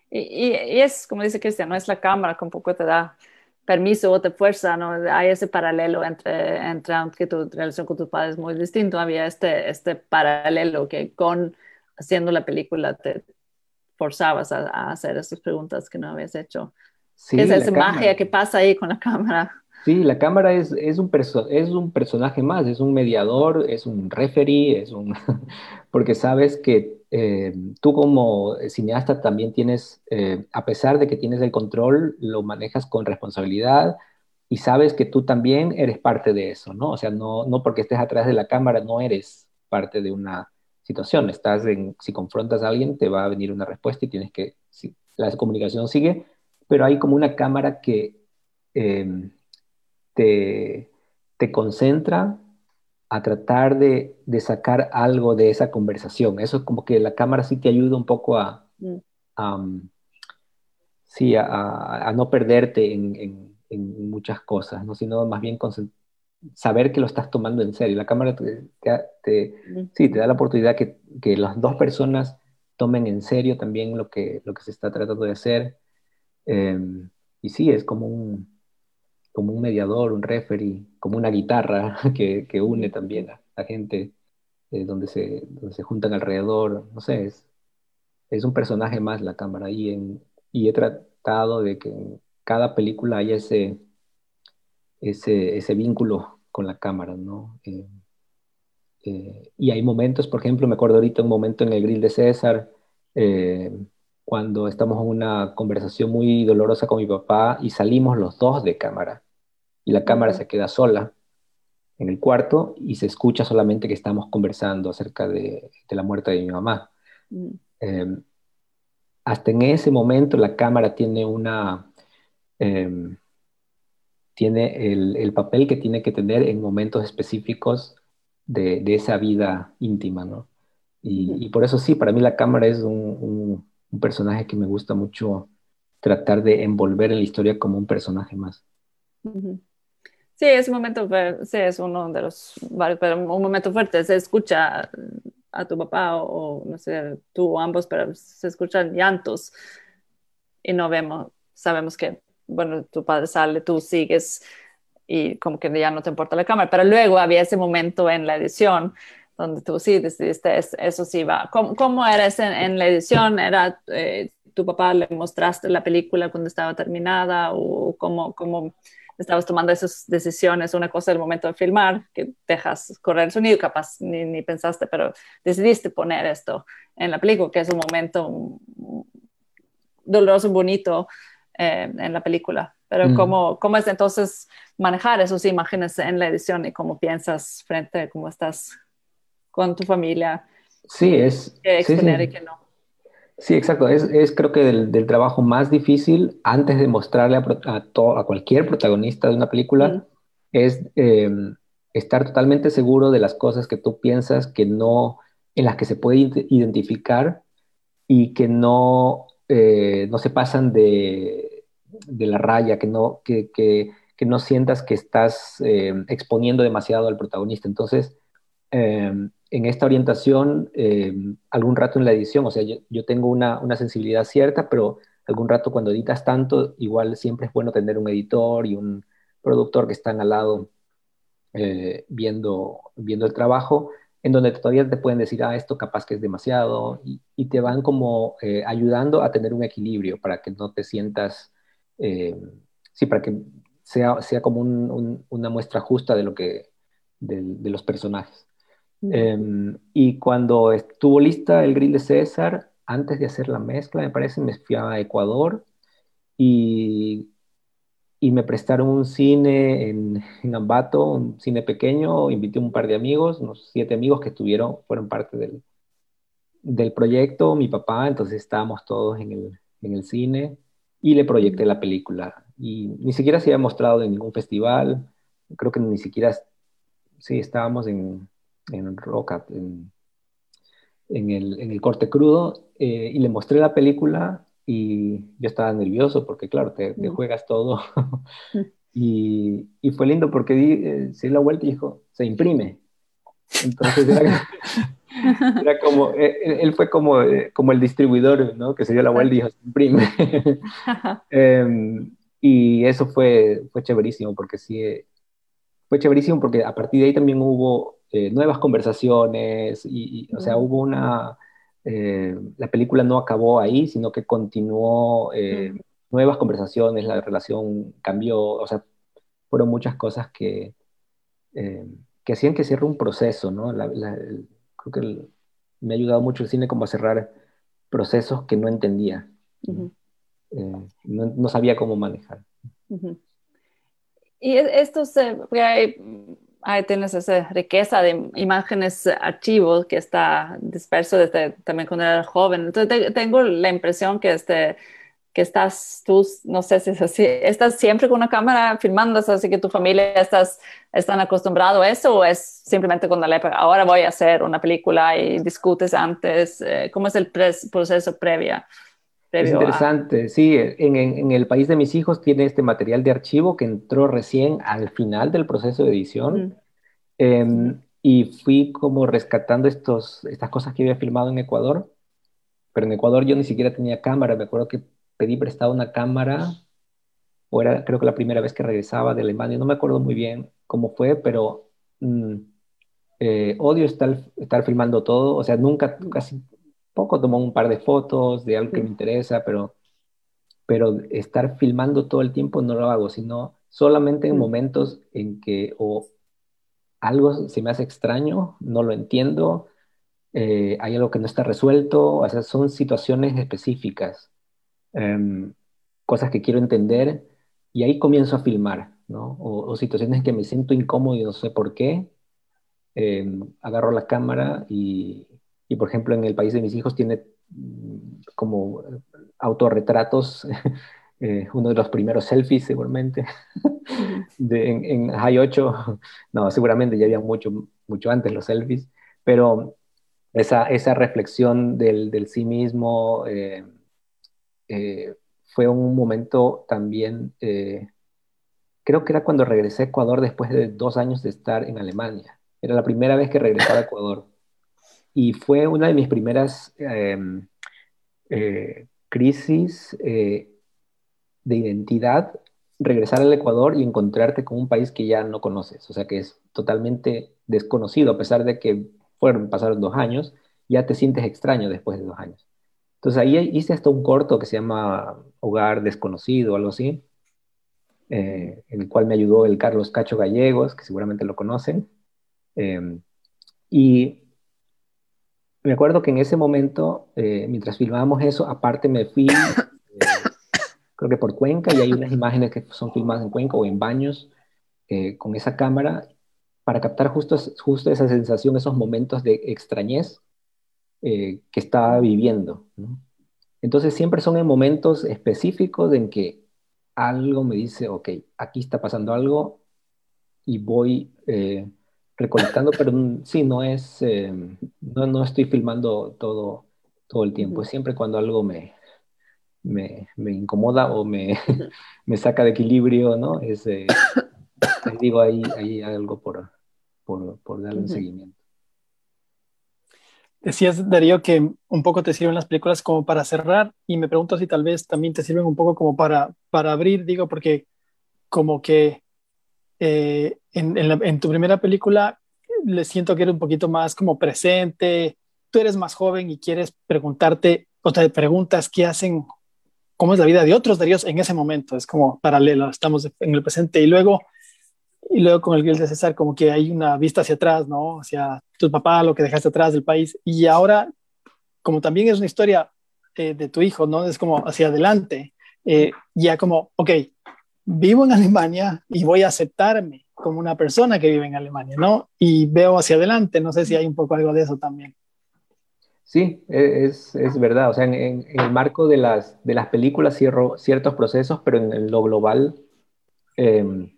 Y, y, es, como dice Cristian, no es la cámara que un poco te da permiso o te fuerza, ¿no? Hay ese paralelo entre, entre aunque tu relación con tu padre es muy distinto, había este, este paralelo que con haciendo la película te forzabas a, a hacer esas preguntas que no habías hecho. Sí, es esa magia que pasa ahí con la cámara. Sí, la cámara es, es, un es un personaje más, es un mediador, es un referee, es un [laughs] porque sabes que eh, tú como cineasta también tienes, eh, a pesar de que tienes el control, lo manejas con responsabilidad y sabes que tú también eres parte de eso, ¿no? O sea, no, no porque estés atrás de la cámara no eres parte de una situación. Estás en, si confrontas a alguien, te va a venir una respuesta y tienes que, sí, la comunicación sigue, pero hay como una cámara que... Eh, te, te concentra a tratar de, de, sacar algo de esa conversación. Eso es como que la cámara sí te ayuda un poco a, mm. sí, a, a, no perderte en, en, en, muchas cosas, ¿no? sino más bien saber que lo estás tomando en serio. La cámara te, te, mm. sí, te da la oportunidad que, que, las dos personas tomen en serio también lo que, lo que se está tratando de hacer. Em, y sí, es como un, como un mediador, un referee, como una guitarra [laughs] que, que une también a la gente eh, donde, se, donde se juntan alrededor. No sé, es, es un personaje más la cámara y, en, y he tratado de que en cada película haya ese, ese, ese vínculo con la cámara, ¿no? Eh, eh, y hay momentos, por ejemplo, me acuerdo ahorita un momento en el grill de César, cuando estamos en una conversación muy dolorosa con mi papá y salimos los dos de cámara y la cámara se queda sola en el cuarto y se escucha solamente que estamos conversando acerca de, la muerte de mi mamá. Mm. Em, hasta en ese momento la cámara tiene una... Em, tiene el, papel que tiene que tener en momentos específicos de, esa vida íntima, ¿no? Y, por eso sí, para mí la cámara es un, personaje que me gusta mucho tratar de envolver en la historia como un personaje más. Sí, ese momento sí, es uno de los varios, pero un momento fuerte. Se escucha a tu papá o, no sé, tú o ambos, pero se escuchan llantos y no vemos, sabemos que, bueno, tu padre sale, tú sigues y como que ya no te importa la cámara, pero luego había ese momento en la edición donde tú sí decidiste, eso sí va. ¿Cómo, cómo era ese en la edición? ¿Era eh, tu papá le mostraste la película cuando estaba terminada o cómo, cómo estabas tomando esas decisiones, una cosa el momento de filmar, que dejas correr el sonido, capaz ni, ni pensaste, pero decidiste poner esto en la película, que es un momento doloroso, bonito eh, en la película. Pero ¿cómo, ¿cómo, es entonces manejar esas imágenes en la edición y cómo piensas frente a cómo estás con tu familia? Sí, es... Que exponer y que no. Sí, exacto. Es, es creo que del, trabajo más difícil antes de mostrarle a, a, a cualquier protagonista de una película es eh, estar totalmente seguro de las cosas que tú piensas que no, en las que se puede identificar y que no, eh, no se pasan de, de, la raya, que no, que, que, que no sientas que estás eh, exponiendo demasiado al protagonista. Entonces, en esta orientación eh, algún rato en la edición, o sea, yo, tengo una, sensibilidad cierta, pero algún rato cuando editas tanto, igual siempre es bueno tener un editor y un productor que están al lado eh, viendo, viendo el trabajo, en donde todavía te pueden decir, ah, esto capaz que es demasiado, y, te van como eh, ayudando a tener un equilibrio para que no te sientas, sí, para que sea, sea como una muestra justa de lo que, de los personajes. Em, y cuando estuvo lista el grill de César, antes de hacer la mezcla, me parece, me fui a Ecuador y, y me prestaron un cine en, en, Ambato, un cine pequeño, invité un par de amigos, unos siete amigos que estuvieron, fueron parte del, del proyecto, mi papá, entonces estábamos todos en el, en el cine y le proyecté la película. Y ni siquiera se había mostrado en ningún festival, creo que ni siquiera, sí, estábamos en, en Roca, en, en, el, en el, corte crudo, eh, y le mostré la película y yo estaba nervioso porque, claro, te, te juegas todo. [laughs] [laughs] y, y, fue lindo porque di, eh, se dio la vuelta y dijo, se imprime. Entonces era, [laughs] era como, eh, él, fue como, como el distribuidor, ¿no? Que se dio la vuelta y dijo, se imprime. Em, y eso fue, fue chéverísimo porque sí, fue chéverísimo porque a partir de ahí también hubo eh, nuevas conversaciones, y, o sea, hubo una, eh, la película no acabó ahí, sino que continuó eh, nuevas conversaciones, la relación cambió, o sea, fueron muchas cosas que, que hacían que cierre un proceso, ¿no? creo que me ha ayudado mucho el cine como a cerrar procesos que no entendía, no, no, sabía cómo manejar. Y esto se, ahí tienes esa riqueza de imágenes, archivos que está disperso desde también cuando era joven. Entonces tengo la impresión que este, que estás tú, no sé si es así, estás siempre con una cámara filmando, así que tu familia estás, están acostumbrado a eso o es simplemente cuando le ahora voy a hacer una película y discutes antes, eh, ¿cómo es el proceso previa? Es interesante, sí, en, en, el país de mis hijos tiene este material de archivo que entró recién al final del proceso de edición. Em, y fui como rescatando estos, estas cosas que había filmado en Ecuador, pero en Ecuador yo ni siquiera tenía cámara, me acuerdo que pedí prestado una cámara, o era creo que la primera vez que regresaba de Alemania, no me acuerdo muy bien cómo fue, pero mm, eh, odio estar, estar filmando todo, o sea, nunca, casi poco tomo un par de fotos de algo que me interesa, pero, pero estar filmando todo el tiempo no lo hago, sino solamente en momentos en que o algo se me hace extraño, no lo entiendo, eh, hay algo que no está resuelto, o sea, son situaciones específicas. Em, cosas que quiero entender y ahí comienzo a filmar, ¿no? O, situaciones que me siento incómodo y no sé por qué. Em, agarro la cámara y, y, por ejemplo, en el país de mis hijos tiene mm, como autorretratos, [laughs] eh, uno de los primeros selfies seguramente, [laughs] de, en, en High 8, no, seguramente ya había mucho, mucho antes los selfies, pero esa, esa reflexión del, del sí mismo, eh, eh, fue un momento también, eh, creo que era cuando regresé a Ecuador después de dos años de estar en Alemania. Era la primera vez que regresaba a Ecuador. Y fue una de mis primeras em, eh, crisis de identidad, regresar al Ecuador y encontrarte con un país que ya no conoces, o sea, que es totalmente desconocido, a pesar de que fueron, pasaron dos años, ya te sientes extraño después de dos años. Entonces ahí hice hasta un corto que se llama Hogar Desconocido algo así, eh, en el cual me ayudó el Carlos Cacho Gallegos, que seguramente lo conocen. Em, y me acuerdo que en ese momento, eh, mientras filmábamos eso, aparte me fui, eh, creo que por Cuenca, y hay unas imágenes que son filmadas en Cuenca o en baños con esa cámara para captar justo, justo esa sensación, esos momentos de extrañez eh, que estaba viviendo. Entonces siempre son en momentos específicos en que algo me dice, ok, aquí está pasando algo y voy eh, recolectando, pero sí, no es, eh, no, no, estoy filmando todo, todo el tiempo, es siempre cuando algo me, me, me incomoda o me, [laughs] me, saca de equilibrio, ¿no? Es, digo, ahí hay algo por, por, por darle un seguimiento. Decías, Darío, que un poco te sirven las películas como para cerrar y me pregunto si tal vez también te sirven un poco como para, para abrir, digo, porque como que eh, en, en, tu primera película le siento que eres un poquito más como presente, tú eres más joven y quieres preguntarte o te preguntas qué hacen, cómo es la vida de otros Daríos en ese momento, es como paralelo, estamos en el presente y luego y luego con el grill de César como que hay una vista hacia atrás, ¿no? Hacia tu papá, lo que dejaste atrás del país. Y ahora, como también es una historia eh, de tu hijo, ¿no? Es como hacia adelante. Eh, ya como, ok, vivo en Alemania y voy a aceptarme como una persona que vive en Alemania, ¿no? Y veo hacia adelante, no sé si hay un poco algo de eso también. Sí, e, es, es verdad, o sea, en, el marco de las, de las películas cierro ciertos procesos, pero en, lo global eh,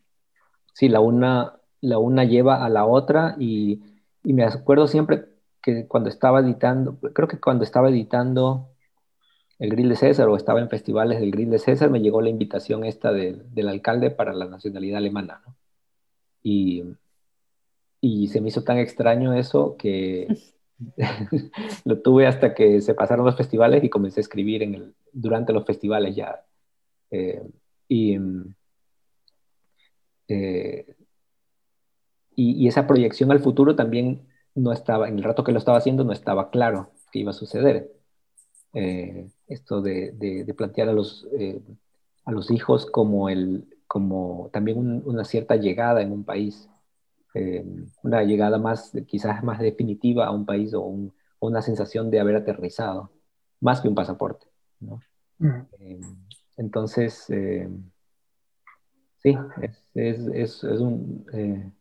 sí, la una, la una lleva a la otra y, me acuerdo siempre que cuando estaba editando, creo que cuando estaba editando el Grill de César o estaba en festivales del Grill de César, me llegó la invitación esta del alcalde para la nacionalidad alemana, ¿no? Y, y se me hizo tan extraño eso que [laughs] lo tuve hasta que se pasaron los festivales y comencé a escribir en el, durante los festivales ya. Eh, y, eh, y, esa proyección al futuro también no estaba, en el rato que lo estaba haciendo, no estaba claro que iba a suceder. Eh, esto de, de, plantear a los, eh, a los hijos como, el, como también una cierta llegada en un país, una llegada más, quizás más definitiva a un país o, una sensación de haber aterrizado, más que un pasaporte. ¿no? entonces, Sí, es, es, es un... Eh,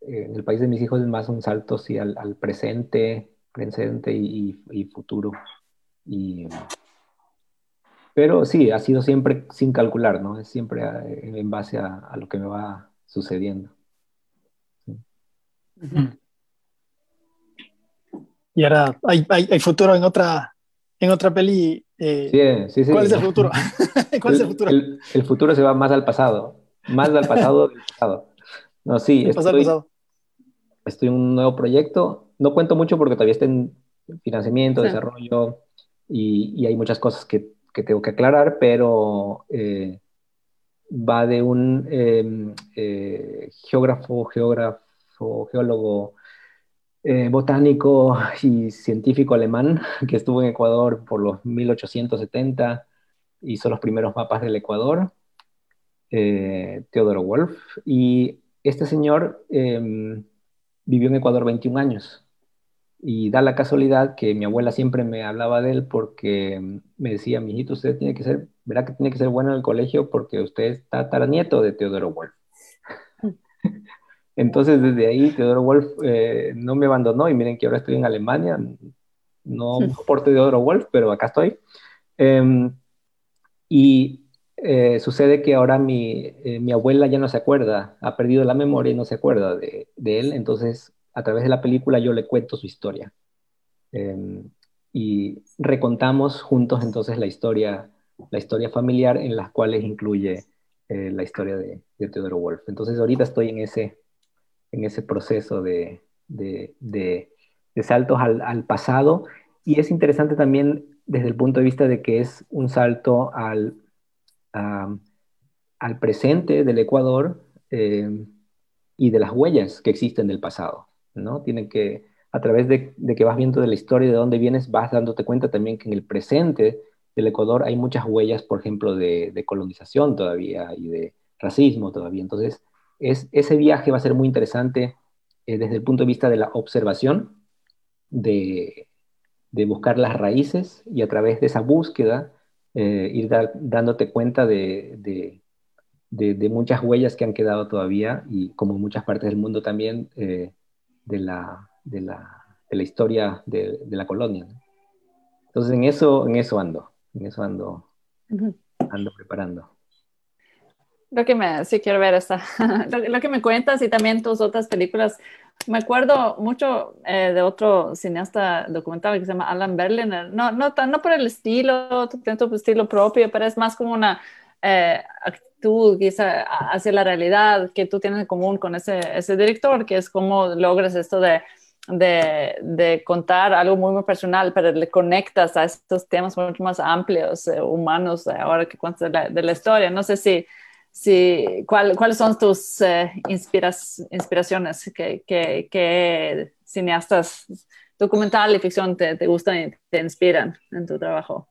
en el país de mis hijos es más un salto sí, al, al presente, presente y, y, futuro. Y, pero sí, ha sido siempre sin calcular, ¿no? Es siempre eh, en base a, lo que me va sucediendo. Y ahora hay, hay, futuro en otra, en otra peli. Eh, sí, sí, sí. ¿Cuál es el futuro? [laughs] [laughs] ¿Cuál el, es el futuro? El, futuro se va más al pasado, más al pasado del pasado. No, sí, estoy, estoy en un nuevo proyecto. No cuento mucho porque todavía está en financiamiento, desarrollo y, hay muchas cosas que, que, tengo que aclarar, pero eh, va de un em, eh, geógrafo, geógrafo, geólogo, eh, botánico [laughs] y científico alemán [laughs] que estuvo en Ecuador por los 1870, hizo los primeros mapas del Ecuador, Teodoro Wolf, y este señor em, vivió en Ecuador 21 años. Y da la casualidad que mi abuela siempre me hablaba de él porque me decía, mijito, usted tiene que ser, verá que tiene que ser bueno en el colegio porque usted está taranieto de Teodoro Wolf. [laughs] Entonces, desde ahí, Teodoro Wolf eh, no me abandonó y miren que ahora estoy en Alemania, no [laughs] por Teodoro Wolf, pero acá estoy. Em, y eh, sucede que ahora mi, eh, mi, abuela ya no se acuerda, ha perdido la memoria y no se acuerda de, de él, entonces a través de la película yo le cuento su historia. Em, y recontamos juntos entonces la historia, la historia familiar en las cuales incluye eh, la historia de, Teodoro Wolf. Entonces ahorita estoy en ese, en ese proceso de, de, saltos al, pasado y es interesante también desde el punto de vista de que es un salto al, al presente del Ecuador em, y de las huellas que existen del pasado. ¿No? Tienen que, a través de, que vas viendo de la historia de dónde vienes, vas dándote cuenta también que en el presente del Ecuador hay muchas huellas, por ejemplo, de, colonización todavía y de racismo todavía. Entonces, es, ese viaje va a ser muy interesante eh, desde el punto de vista de la observación, de, buscar las raíces y a través de esa búsqueda eh, ir dándote cuenta de, de, muchas huellas que han quedado todavía y como en muchas partes del mundo también eh, de la, de la, de la historia de, la colonia. Entonces en eso, en eso ando, en eso ando, ando preparando. Lo que me, sí quiero ver esta, [laughs] lo, que me cuentas y también tus otras películas. Me acuerdo mucho eh, de otro cineasta documental que se llama Alan Berliner. No, no, no por el estilo, tu, tu estilo propio, pero es más como una eh, actitud quizá hacia la realidad que tú tienes en común con ese, ese director, que es cómo logras esto de, de, de, contar algo muy, muy personal, pero le conectas a estos temas mucho más amplios, eh, humanos, eh, ahora que cuentas de la, de la, historia. No sé si, si cuál, cuáles son tus inspiras, inspiraciones, que, que, que, cineastas documental y ficción te, te gustan y te inspiran en tu trabajo.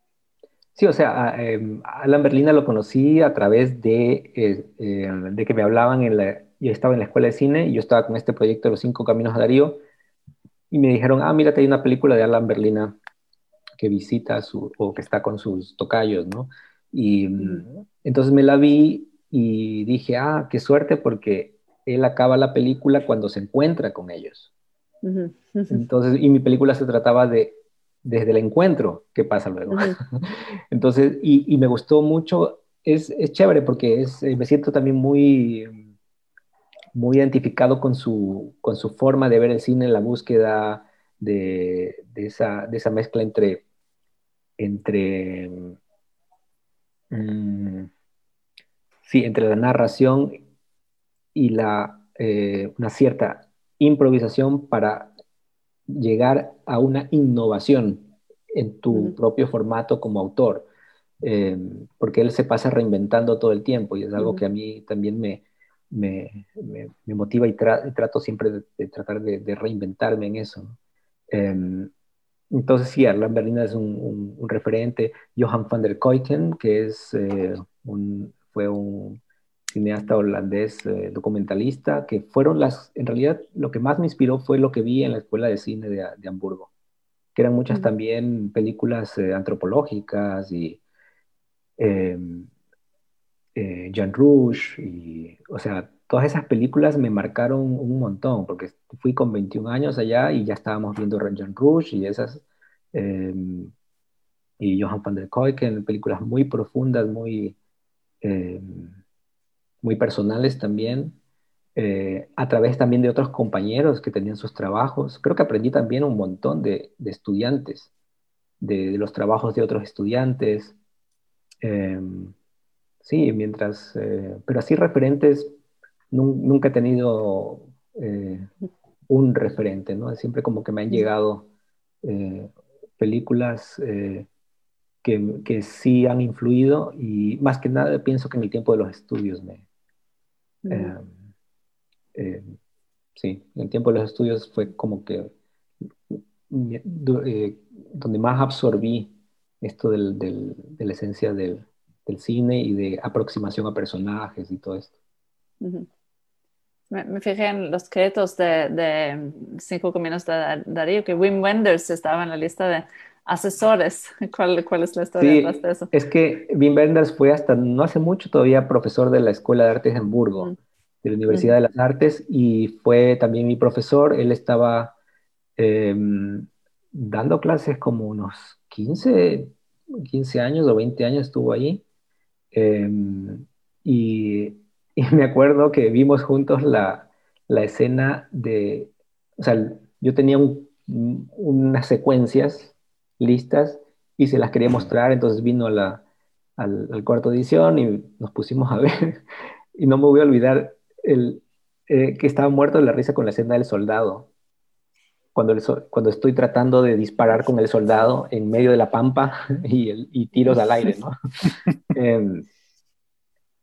Sí, o sea, a, em, Alan Berlina lo conocí a través de, eh, eh, de que me hablaban en la, yo estaba en la escuela de cine y yo estaba con este proyecto de los cinco caminos a Darío y me dijeron, ah, mira, hay una película de Alan Berlina que visita su, o que está con sus tocayos, ¿no? Y mm, entonces me la vi y dije, ah, qué suerte porque él acaba la película cuando se encuentra con ellos. Entonces, y mi película se trataba de desde el encuentro ¿qué pasa luego. [laughs] Entonces, y, me gustó mucho, es, es chévere porque es, eh, me siento también muy, muy identificado con su, con su forma de ver el cine, la búsqueda de, de, esa, de esa, mezcla entre, entre, mm, sí, entre la narración y la, eh, una cierta improvisación para llegar a una innovación en tu propio formato como autor, eh, porque él se pasa reinventando todo el tiempo y es algo que a mí también me, me, me, motiva y, trato siempre de, tratar de, reinventarme en eso. Em, entonces sí, Arlan Berlina es un, un, referente, Johan van der Kuyten, que es, eh, un, fue un cineasta holandés eh, documentalista, que fueron las, en realidad lo que más me inspiró fue lo que vi en la escuela de cine de, de Hamburgo, que eran muchas también películas eh, antropológicas y em, eh, Jean Rouge, y, o sea, todas esas películas me marcaron un montón, porque fui con 21 años allá y ya estábamos viendo Jean Rouge y esas... Em, y Johan van der Keuken, películas muy profundas, muy, eh, muy personales también, eh, a través también de otros compañeros que tenían sus trabajos. Creo que aprendí también un montón de, de estudiantes, de, de, los trabajos de otros estudiantes. sí, mientras, pero así referentes, nunca he tenido un referente, ¿no? Siempre como que me han llegado eh, películas eh, que, que, sí han influido y más que nada pienso que en el tiempo de los estudios me... Eh, sí, el tiempo de los estudios fue como que donde más absorbí esto del, del, de la esencia del, del, cine y de aproximación a personajes y todo esto. Me, fijé en los créditos de, de, Cinco Caminos de Darío, que Wim Wenders estaba en la lista de asesores. [laughs] ¿Cuál, cuál es la historia de eso? Es que Wim Wenders fue hasta no hace mucho todavía profesor de la Escuela de Artes de Hamburgo, de la Universidad de las Artes, y fue también mi profesor. Él estaba em, dando clases como unos 15, 15 años o 20 años estuvo ahí. Em, y y me acuerdo que vimos juntos la, la escena de, o sea, yo tenía unas secuencias listas y se las quería mostrar, entonces vino la, al, al, cuarto edición y nos pusimos a [laughs] ver. Y no me voy a olvidar el, eh, que estaba muerto de la risa con la escena del soldado. Cuando, el, cuando estoy tratando de disparar con el soldado en medio de la pampa [laughs] y, el, y tiros al aire, ¿no? [laughs] eh,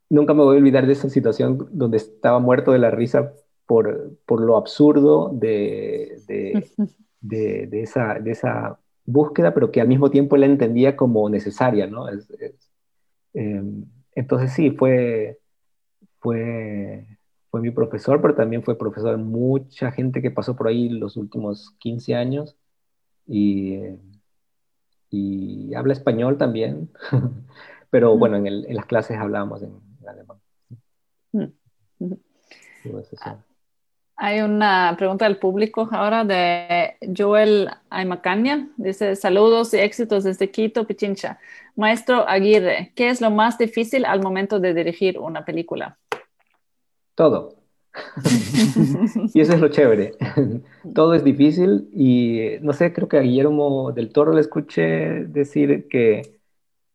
nunca me voy a olvidar de esa situación donde estaba muerto de la risa por, por lo absurdo de, de, de, esa, de esa búsqueda, pero que al mismo tiempo él entendía como necesaria, ¿no? Es, em, entonces sí, fue, fue, fue mi profesor, pero también fue profesor de mucha gente que pasó por ahí los últimos 15 años y, y habla español también, [laughs] pero bueno, en, el, en las clases hablábamos en, alemán. Mm. Hay una pregunta del público ahora de Joel Aymacaña. Dice, saludos y éxitos desde Quito, Pichincha. Maestro Aguirre, ¿qué es lo más difícil al momento de dirigir una película? Todo. [laughs] y eso es lo chévere. Todo es difícil y no sé, creo que a Guillermo del Toro le escuché decir que,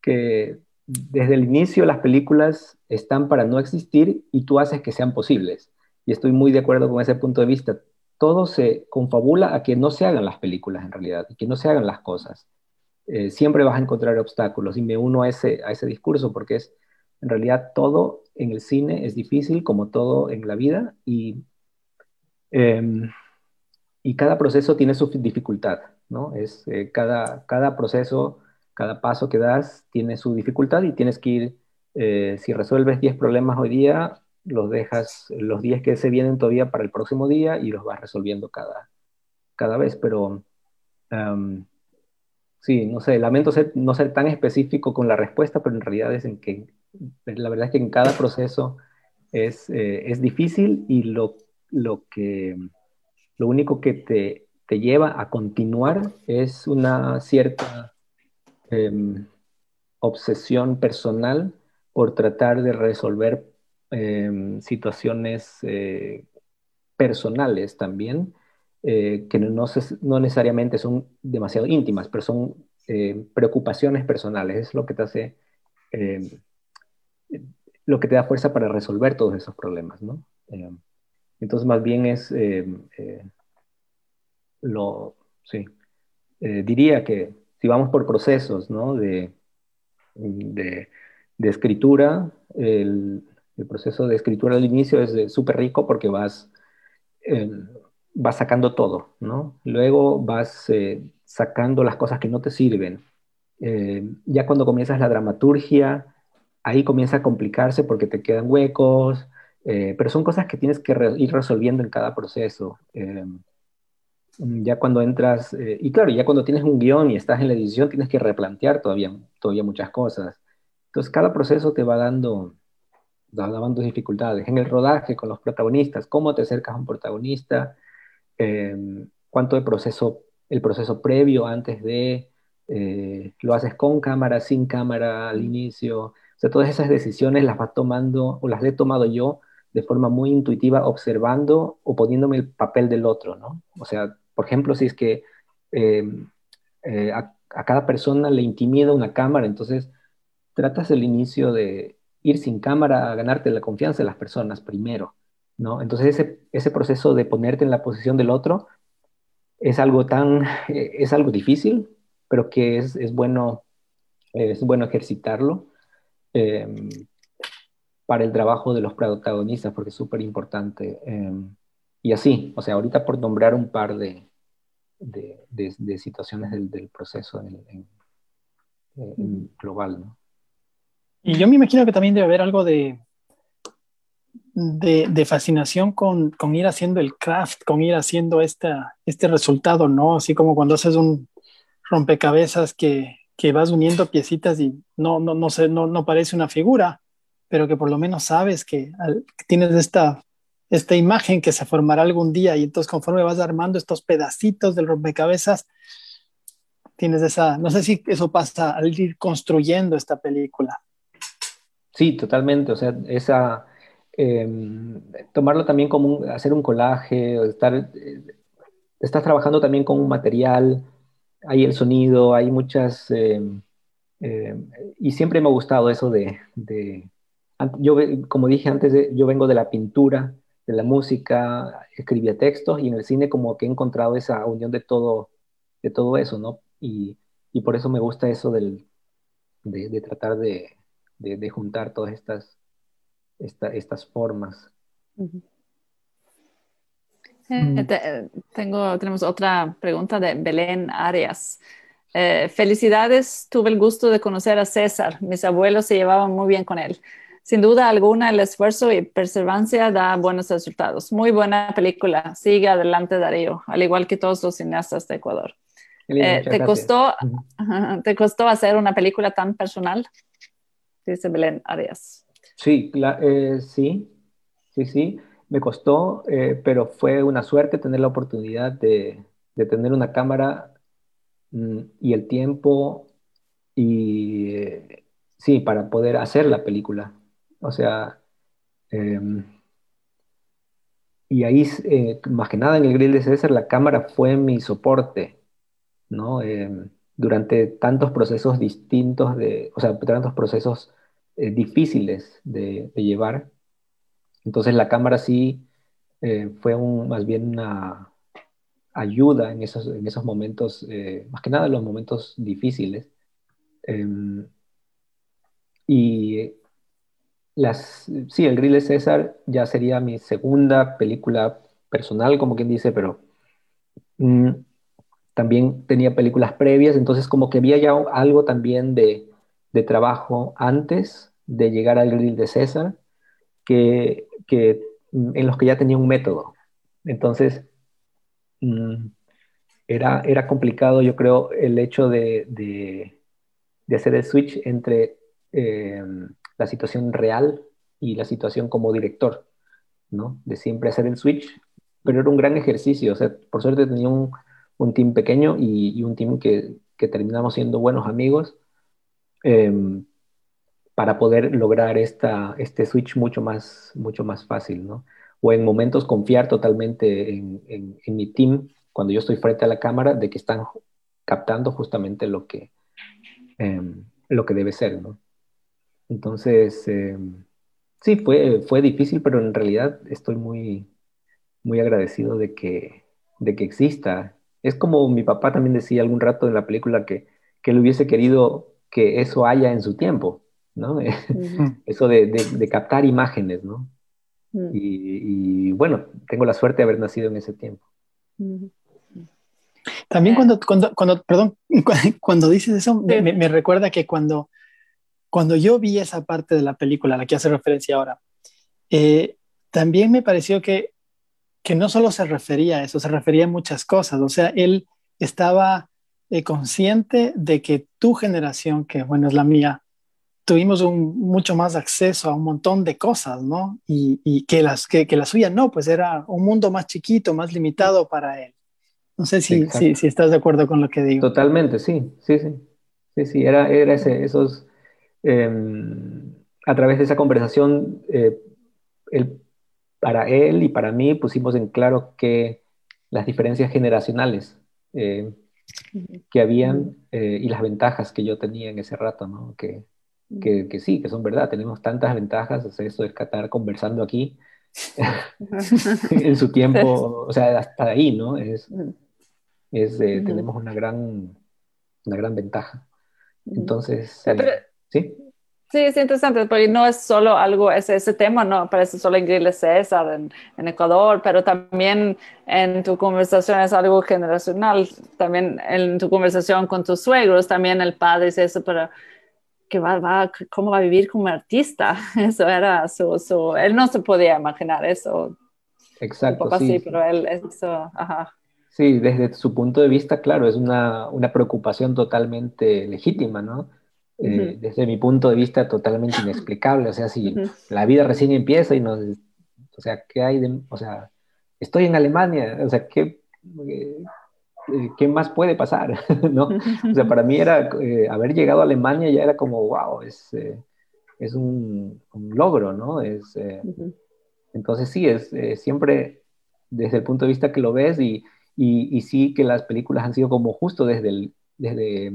que desde el inicio las películas están para no existir y tú haces que sean posibles. Y estoy muy de acuerdo con ese punto de vista. Todo se confabula a que no se hagan las películas en realidad, y que no se hagan las cosas. Eh, siempre vas a encontrar obstáculos y me uno a ese, a ese discurso porque es, en realidad, todo en el cine es difícil como todo en la vida y, em, y cada proceso tiene su dificultad, ¿no? Es, eh, cada, cada proceso cada paso que das tiene su dificultad y tienes que ir, eh, si resuelves 10 problemas hoy día, los dejas los 10 que se vienen todavía para el próximo día y los vas resolviendo cada, cada vez. Pero sí, no sé, lamento ser, no ser tan específico con la respuesta, pero en realidad es en que la verdad es que en cada proceso es, eh, es difícil y lo, lo, que, lo único que te, te lleva a continuar es una cierta Em, obsesión personal por tratar de resolver em, situaciones eh, personales también, eh, que no, no, necesariamente son demasiado íntimas, pero son eh, preocupaciones personales, es lo que te hace, em, lo que te da fuerza para resolver todos esos problemas, ¿no? entonces, más bien es lo, sí, diría que si vamos por procesos ¿no? de, de, escritura, el, el, proceso de escritura al inicio es súper rico porque vas, eh, vas sacando todo, ¿no? Luego vas eh, sacando las cosas que no te sirven. Eh, ya cuando comienzas la dramaturgia, ahí comienza a complicarse porque te quedan huecos, pero son cosas que tienes que ir resolviendo en cada proceso. Ya cuando entras, y claro, ya cuando tienes un guion y estás en la edición, tienes que replantear todavía, todavía muchas cosas. Entonces, cada proceso te va dando, dando dificultades. En el rodaje con los protagonistas, cómo te acercas a un protagonista, em, cuánto de proceso, el proceso previo antes de, eh, lo haces con cámara, sin cámara al inicio. O sea, todas esas decisiones las vas tomando o las he tomado yo de forma muy intuitiva observando o poniéndome el papel del otro, ¿no? O sea, por ejemplo, si es que eh, eh, a, cada persona le intimida una cámara, entonces tratas el inicio de ir sin cámara a ganarte la confianza de las personas primero, ¿no? Entonces ese, proceso de ponerte en la posición del otro es algo tan, es algo difícil, pero que es, es bueno, es bueno ejercitarlo. Eh, para el trabajo de los protagonistas, porque es súper importante. Em, y así, o sea, ahorita por nombrar un par de, de, situaciones del, proceso global, ¿no? Y yo me imagino que también debe haber algo de, de, fascinación con, con, ir haciendo el craft, con ir haciendo esta, este resultado, ¿no? Así como cuando haces un rompecabezas que, que vas uniendo piecitas y no, no, no, sé, no, no parece una figura, pero que por lo menos sabes que, tienes esta, esta imagen que se formará algún día y entonces conforme vas armando estos pedacitos del rompecabezas, tienes esa, no sé si eso pasa al ir construyendo esta película. Sí, totalmente, o sea, esa, em, tomarlo también como hacer un collage, estar, eh, estás trabajando también con un material, hay el sonido, hay muchas, em, em, y siempre me ha gustado eso de yo, como dije antes, yo vengo de la pintura, de la música, escribía textos y en el cine como que he encontrado esa unión de todo, de todo eso, ¿no? Y, y por eso me gusta eso del, de, de tratar de, de, juntar todas estas, estas formas. Eh, eh, tengo, tenemos otra pregunta de Belén Arias. Eh, felicidades, tuve el gusto de conocer a César. Mis abuelos se llevaban muy bien con él. Sin duda alguna, el esfuerzo y perseverancia da buenos resultados. Muy buena película. Sigue adelante, Darío, al igual que todos los cineastas de Ecuador. Eh, ¿te, costó, [laughs] ¿Te costó hacer una película tan personal? Dice Belén Arias. Sí, eh, sí, sí, sí. Me costó, eh, pero fue una suerte tener la oportunidad de, de tener una cámara mm, y el tiempo y sí, para poder hacer la película. O sea, em, y ahí, eh, más que nada en el grill de César, la cámara fue mi soporte, ¿no? Durante tantos procesos distintos, de, o sea, tantos procesos eh, difíciles de, llevar. Entonces la cámara sí eh, fue un, más bien una ayuda en esos, en esos momentos, más que nada en los momentos difíciles. Em, y las, sí, El Grill de César ya sería mi segunda película personal, como quien dice, pero mm, también tenía películas previas, entonces como que había ya algo también de, trabajo antes de llegar al Grill de César, que, mm, en los que ya tenía un método. Entonces, mm, era, era complicado, yo creo, el hecho de, hacer el switch entre... Eh, la situación real y la situación como director, ¿no? De siempre hacer el switch, pero era un gran ejercicio, o sea, por suerte tenía un, un team pequeño y, un team que, terminamos siendo buenos amigos em, para poder lograr este switch mucho más, mucho más fácil, ¿no? O en momentos confiar totalmente en, mi team, cuando yo estoy frente a la cámara, de que están captando justamente lo que, em, lo que debe ser, ¿no? Entonces, eh, sí, fue, fue difícil, pero en realidad estoy muy, muy agradecido de que, de que exista. Es como mi papá también decía algún rato en la película que, que él hubiese querido que eso haya en su tiempo, ¿no? [laughs] eso de, captar imágenes, ¿no? y, bueno, tengo la suerte de haber nacido en ese tiempo. También cuando, cuando, cuando perdón, [laughs] cuando dices eso, me, recuerda que cuando cuando yo vi esa parte de la película a la que hace referencia ahora, eh, también me pareció que, que no solo se refería a eso, se refería a muchas cosas. O sea, él estaba eh, consciente de que tu generación, que bueno, es la mía, tuvimos un, mucho más acceso a un montón de cosas, ¿no? Y, que, las, que, que la suya no, pues era un mundo más chiquito, más limitado para él. No sé si, si, si, estás de acuerdo con lo que digo. Totalmente, sí, sí, sí. Sí, sí, era, era ese, esos, em, a través de esa conversación, eh, para él y para mí pusimos en claro que las diferencias generacionales eh, que habían eh, y las ventajas que yo tenía en ese rato, ¿no? Que, que, sí, que son verdad, tenemos tantas ventajas, o sea, esto de estar conversando aquí [laughs] en su tiempo, o sea, hasta ahí, ¿no? Es, es tenemos una gran, una gran ventaja. Entonces, ¿sí? Sí, es interesante, porque no es solo algo, ese, ese tema no parece solo en Grilles César, en, en, Ecuador, pero también en tu conversación es algo generacional, también en tu conversación con tus suegros, también el padre dice eso, pero que va, va, ¿cómo va a vivir como artista? [laughs] Eso era su, su, él no se podía imaginar eso. Exacto. sí, pero él, eso, ajá. Sí, desde su punto de vista, claro, es una, una preocupación totalmente legítima, ¿no? Eh, desde mi punto de vista totalmente [laughs] inexplicable. O sea, si la vida recién empieza y nos... O sea, ¿qué hay de... O sea, estoy en Alemania, o sea, ¿qué, eh, ¿qué más puede pasar? [laughs] ¿no? O sea, para mí era... Eh, haber llegado a Alemania ya era como, wow, es, es un, un, logro, ¿no? Es, Entonces sí, es siempre desde el punto de vista que lo ves y, y, y, sí que las películas han sido como justo desde el... Desde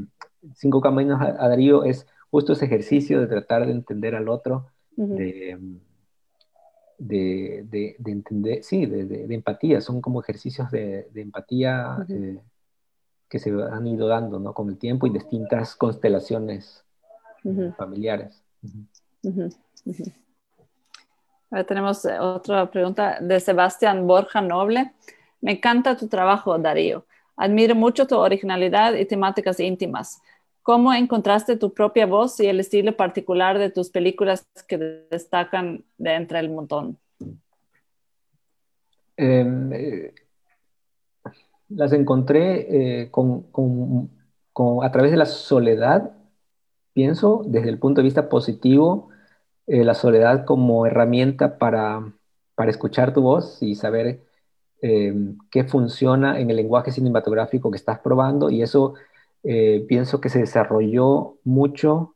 Cinco Caminos a, Darío es justo ese ejercicio de tratar de entender al otro, de, de, entender, sí, de, empatía, son como ejercicios de, empatía eh, que se han ido dando ¿no? con el tiempo y distintas constelaciones familiares. Ahora tenemos eh, otra pregunta de Sebastián Borja Noble. Me encanta tu trabajo, Darío. Admiro mucho tu originalidad y temáticas íntimas. ¿Cómo encontraste tu propia voz y el estilo particular de tus películas que destacan de entre el montón? Em, eh, las encontré eh, a través de la soledad, pienso, desde el punto de vista positivo, eh, la soledad como herramienta para, para escuchar tu voz y saber em, qué funciona en el lenguaje cinematográfico que estás probando y eso eh, pienso que se desarrolló mucho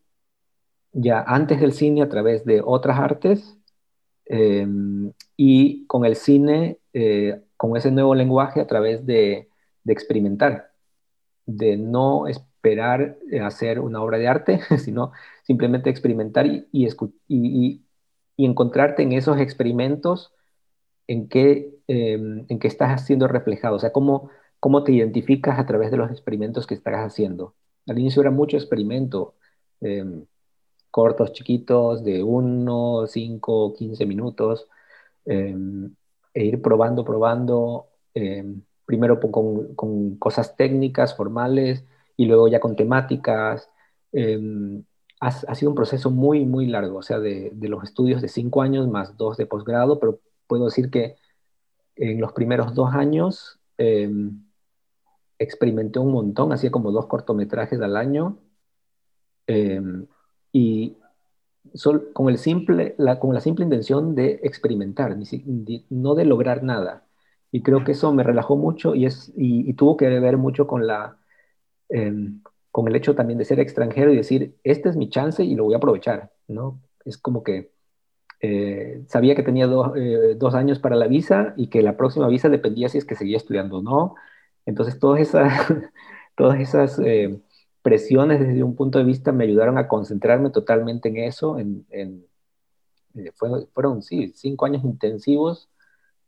ya antes del cine a través de otras artes em, y con el cine, eh, con ese nuevo lenguaje a través de, experimentar, de no esperar hacer una obra de arte, [laughs] sino simplemente experimentar y, y, encontrarte en esos experimentos en que, em, en que estás siendo reflejado, o sea, cómo cómo te identificas a través de los experimentos que estás haciendo. Al inicio era mucho experimento, em, cortos, chiquitos, de 1, 5, 15 minutos, em, e ir probando, probando, em, primero con, cosas técnicas, formales, y luego ya con temáticas. Ha, sido un proceso muy, muy largo, o sea, de, de los estudios de 5 años más 2 de posgrado, pero puedo decir que en los primeros dos años experimenté un montón, hacía como dos cortometrajes al año em, y con, el simple, la, con la simple intención de experimentar, no de lograr nada. Y creo que eso me relajó mucho y, es, y, tuvo que ver mucho con, la, em, con el hecho también de ser extranjero y decir, este es mi chance y lo voy a aprovechar, ¿no? Es como que eh, sabía que tenía eh, dos años para la visa y que la próxima visa dependía si es que seguía estudiando o no. Entonces, todas esas, [laughs] todas esas eh, presiones desde un punto de vista me ayudaron a concentrarme totalmente en eso. En, eh, fueron, sí, cinco años intensivos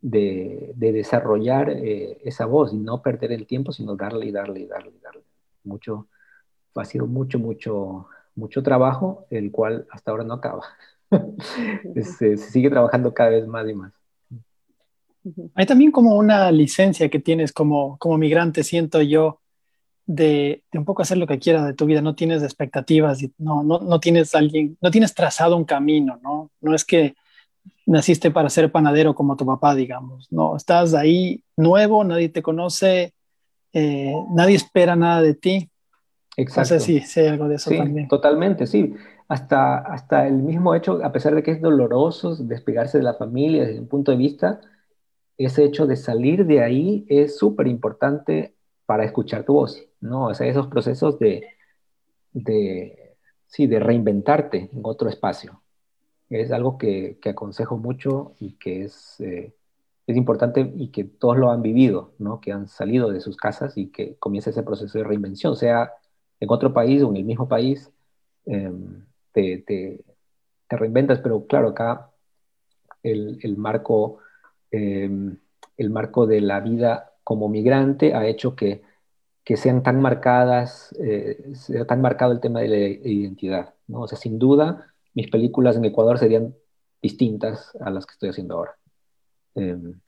de, desarrollar eh, esa voz y no perder el tiempo, sino darle y darle y darle y darle. Mucho, ha sido mucho, mucho, mucho trabajo, el cual hasta ahora no acaba. [laughs] se sigue trabajando cada vez más y más. Hay también como una licencia que tienes como, como migrante, siento yo, de, un poco hacer lo que quieras de tu vida. No tienes expectativas, no, no, no tienes alguien, no tienes trazado un camino, ¿no? No es que naciste para ser panadero como tu papá, digamos. No, estás ahí nuevo, nadie te conoce, eh, nadie espera nada de ti. Exacto. No sé si, hay algo de eso sí, también. Totalmente, sí. Hasta, hasta el mismo hecho, a pesar de que es doloroso despegarse de la familia desde un punto de vista, ese hecho de salir de ahí es súper importante para escuchar tu voz, ¿no? O sea, esos procesos de, de, sí, de reinventarte en otro espacio. Es algo que, que aconsejo mucho y que es, eh, es importante y que todos lo han vivido, ¿no? Que han salido de sus casas y que comienza ese proceso de reinvención, sea en otro país o en el mismo país, em, te, te, te, reinventas, pero claro, acá el, el marco Em, el marco de la vida como migrante ha hecho que, que sean tan marcadas, eh, sea tan marcado el tema de la identidad. ¿no? O sea, sin duda, mis películas en Ecuador serían distintas a las que estoy haciendo ahora. Em,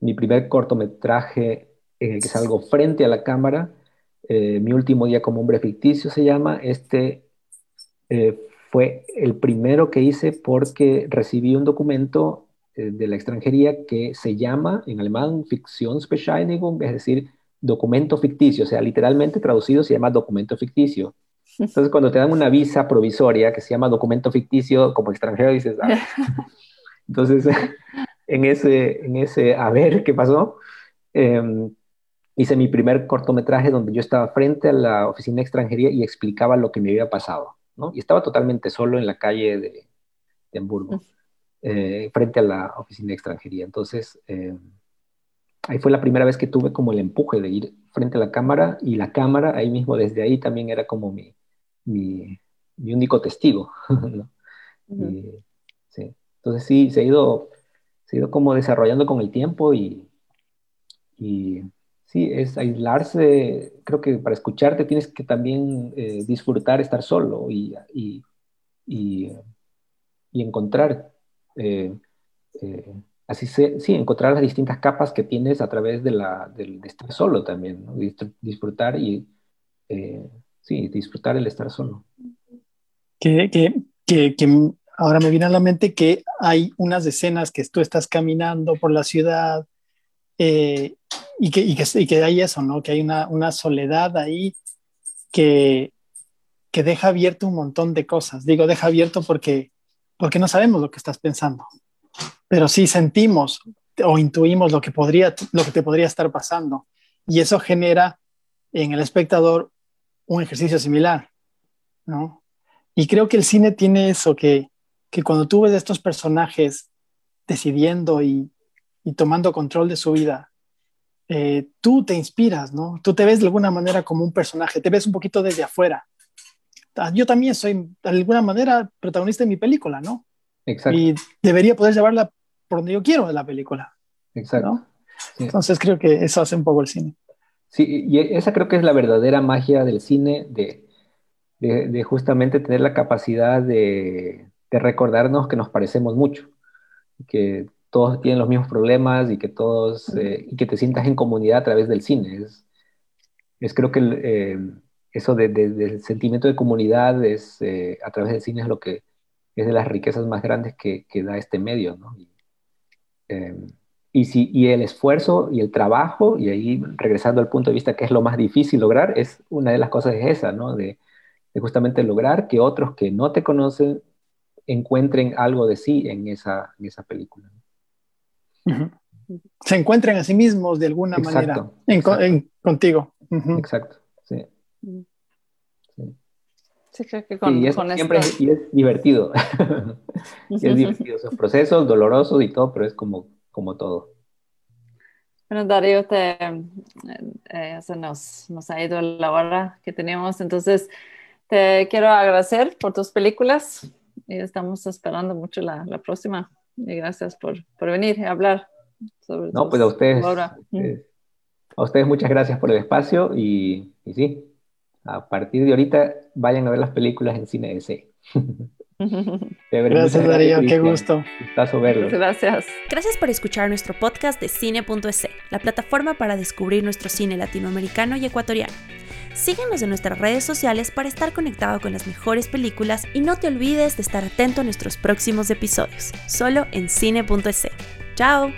mi primer cortometraje en el que salgo frente a la cámara, eh, Mi último día como hombre ficticio se llama, este eh, fue el primero que hice porque recibí un documento eh, de la extranjería que se llama en alemán Fiktionsbescheinigung, es decir, documento ficticio, o sea, literalmente traducido se llama documento ficticio. Entonces, cuando te dan una visa provisoria que se llama documento ficticio, como extranjero dices, ah". [laughs] entonces, en ese, en ese a ver qué pasó, em, hice mi primer cortometraje donde yo estaba frente a la oficina de extranjería y explicaba lo que me había pasado, ¿no? Y estaba totalmente solo en la calle de, de Hamburgo. Eh, frente a la oficina de extranjería. Entonces, eh, ahí fue la primera vez que tuve como el empuje de ir frente a la cámara y la cámara ahí mismo, desde ahí también era como mi, mi, único testigo. [laughs] sí. Entonces sí, se ha, ido, se ha ido como desarrollando con el tiempo y, y sí, es aislarse. Creo que para escucharte tienes que también eh, disfrutar estar solo y, y, y, y encontrar eh, eh, así sí, encontrar las distintas capas que tienes a través de, la, de, estar solo también, disfrutar y, eh, sí, disfrutar el estar solo. Que, que, que, ahora me viene a la mente que hay unas escenas que tú estás caminando por la ciudad y, que, y, que, y que hay eso, ¿no? Que hay una, una soledad ahí que, que deja abierto un montón de cosas. Digo, deja abierto porque porque no sabemos lo que estás pensando, pero sí sentimos o intuimos lo que, podría, lo que te podría estar pasando. Y eso genera en el espectador un ejercicio similar, ¿no? Y creo que el cine tiene eso, que, que cuando tú ves a estos personajes decidiendo y, tomando control de su vida, eh, tú te inspiras, ¿no? Tú te ves de alguna manera como un personaje, te ves un poquito desde afuera yo también soy de alguna manera protagonista de mi película, ¿no? Exacto. Y debería poder llevarla por donde yo quiero de la película. Exacto. Entonces creo que eso hace un poco el cine. Sí, y esa creo que es la verdadera magia del cine, de, de, justamente tener la capacidad de, de, recordarnos que nos parecemos mucho, que todos tienen los mismos problemas y que todos, eh, y que te sientas en comunidad a través del cine. Es, es creo que eh, eso de, del sentimiento de comunidad es, eh, a través del cine es lo que es de las riquezas más grandes que, que da este medio, ¿no? Y, em, y, si, y el esfuerzo y el trabajo, y ahí regresando al punto de vista que es lo más difícil lograr, es una de las cosas es esa, ¿no? De, de justamente lograr que otros que no te conocen encuentren algo de sí en esa, en esa película. Se encuentren a sí mismos de alguna manera en, contigo. Exacto, sí. Sí. creo que con, y es, siempre es, y es divertido. [laughs] es divertido, esos procesos dolorosos y todo, pero es como, como todo. Bueno, Darío, te, eh, se nos, nos ha ido la hora que teníamos, entonces te quiero agradecer por tus películas y estamos esperando mucho la, la próxima. Y gracias por, por venir a hablar sobre No, pues a ustedes, eh, a ustedes muchas gracias por el espacio y, y sí, a partir de ahorita vayan a ver las películas en cine C. [laughs] gracias, Darío, qué gusto. Gustazo verlo. Gracias. Gracias por escuchar nuestro podcast de Cine.es, la plataforma para descubrir nuestro cine latinoamericano y ecuatoriano. Síguenos en nuestras redes sociales para estar conectado con las mejores películas y no te olvides de estar atento a nuestros próximos episodios, solo en Cine.es. ¡Chao!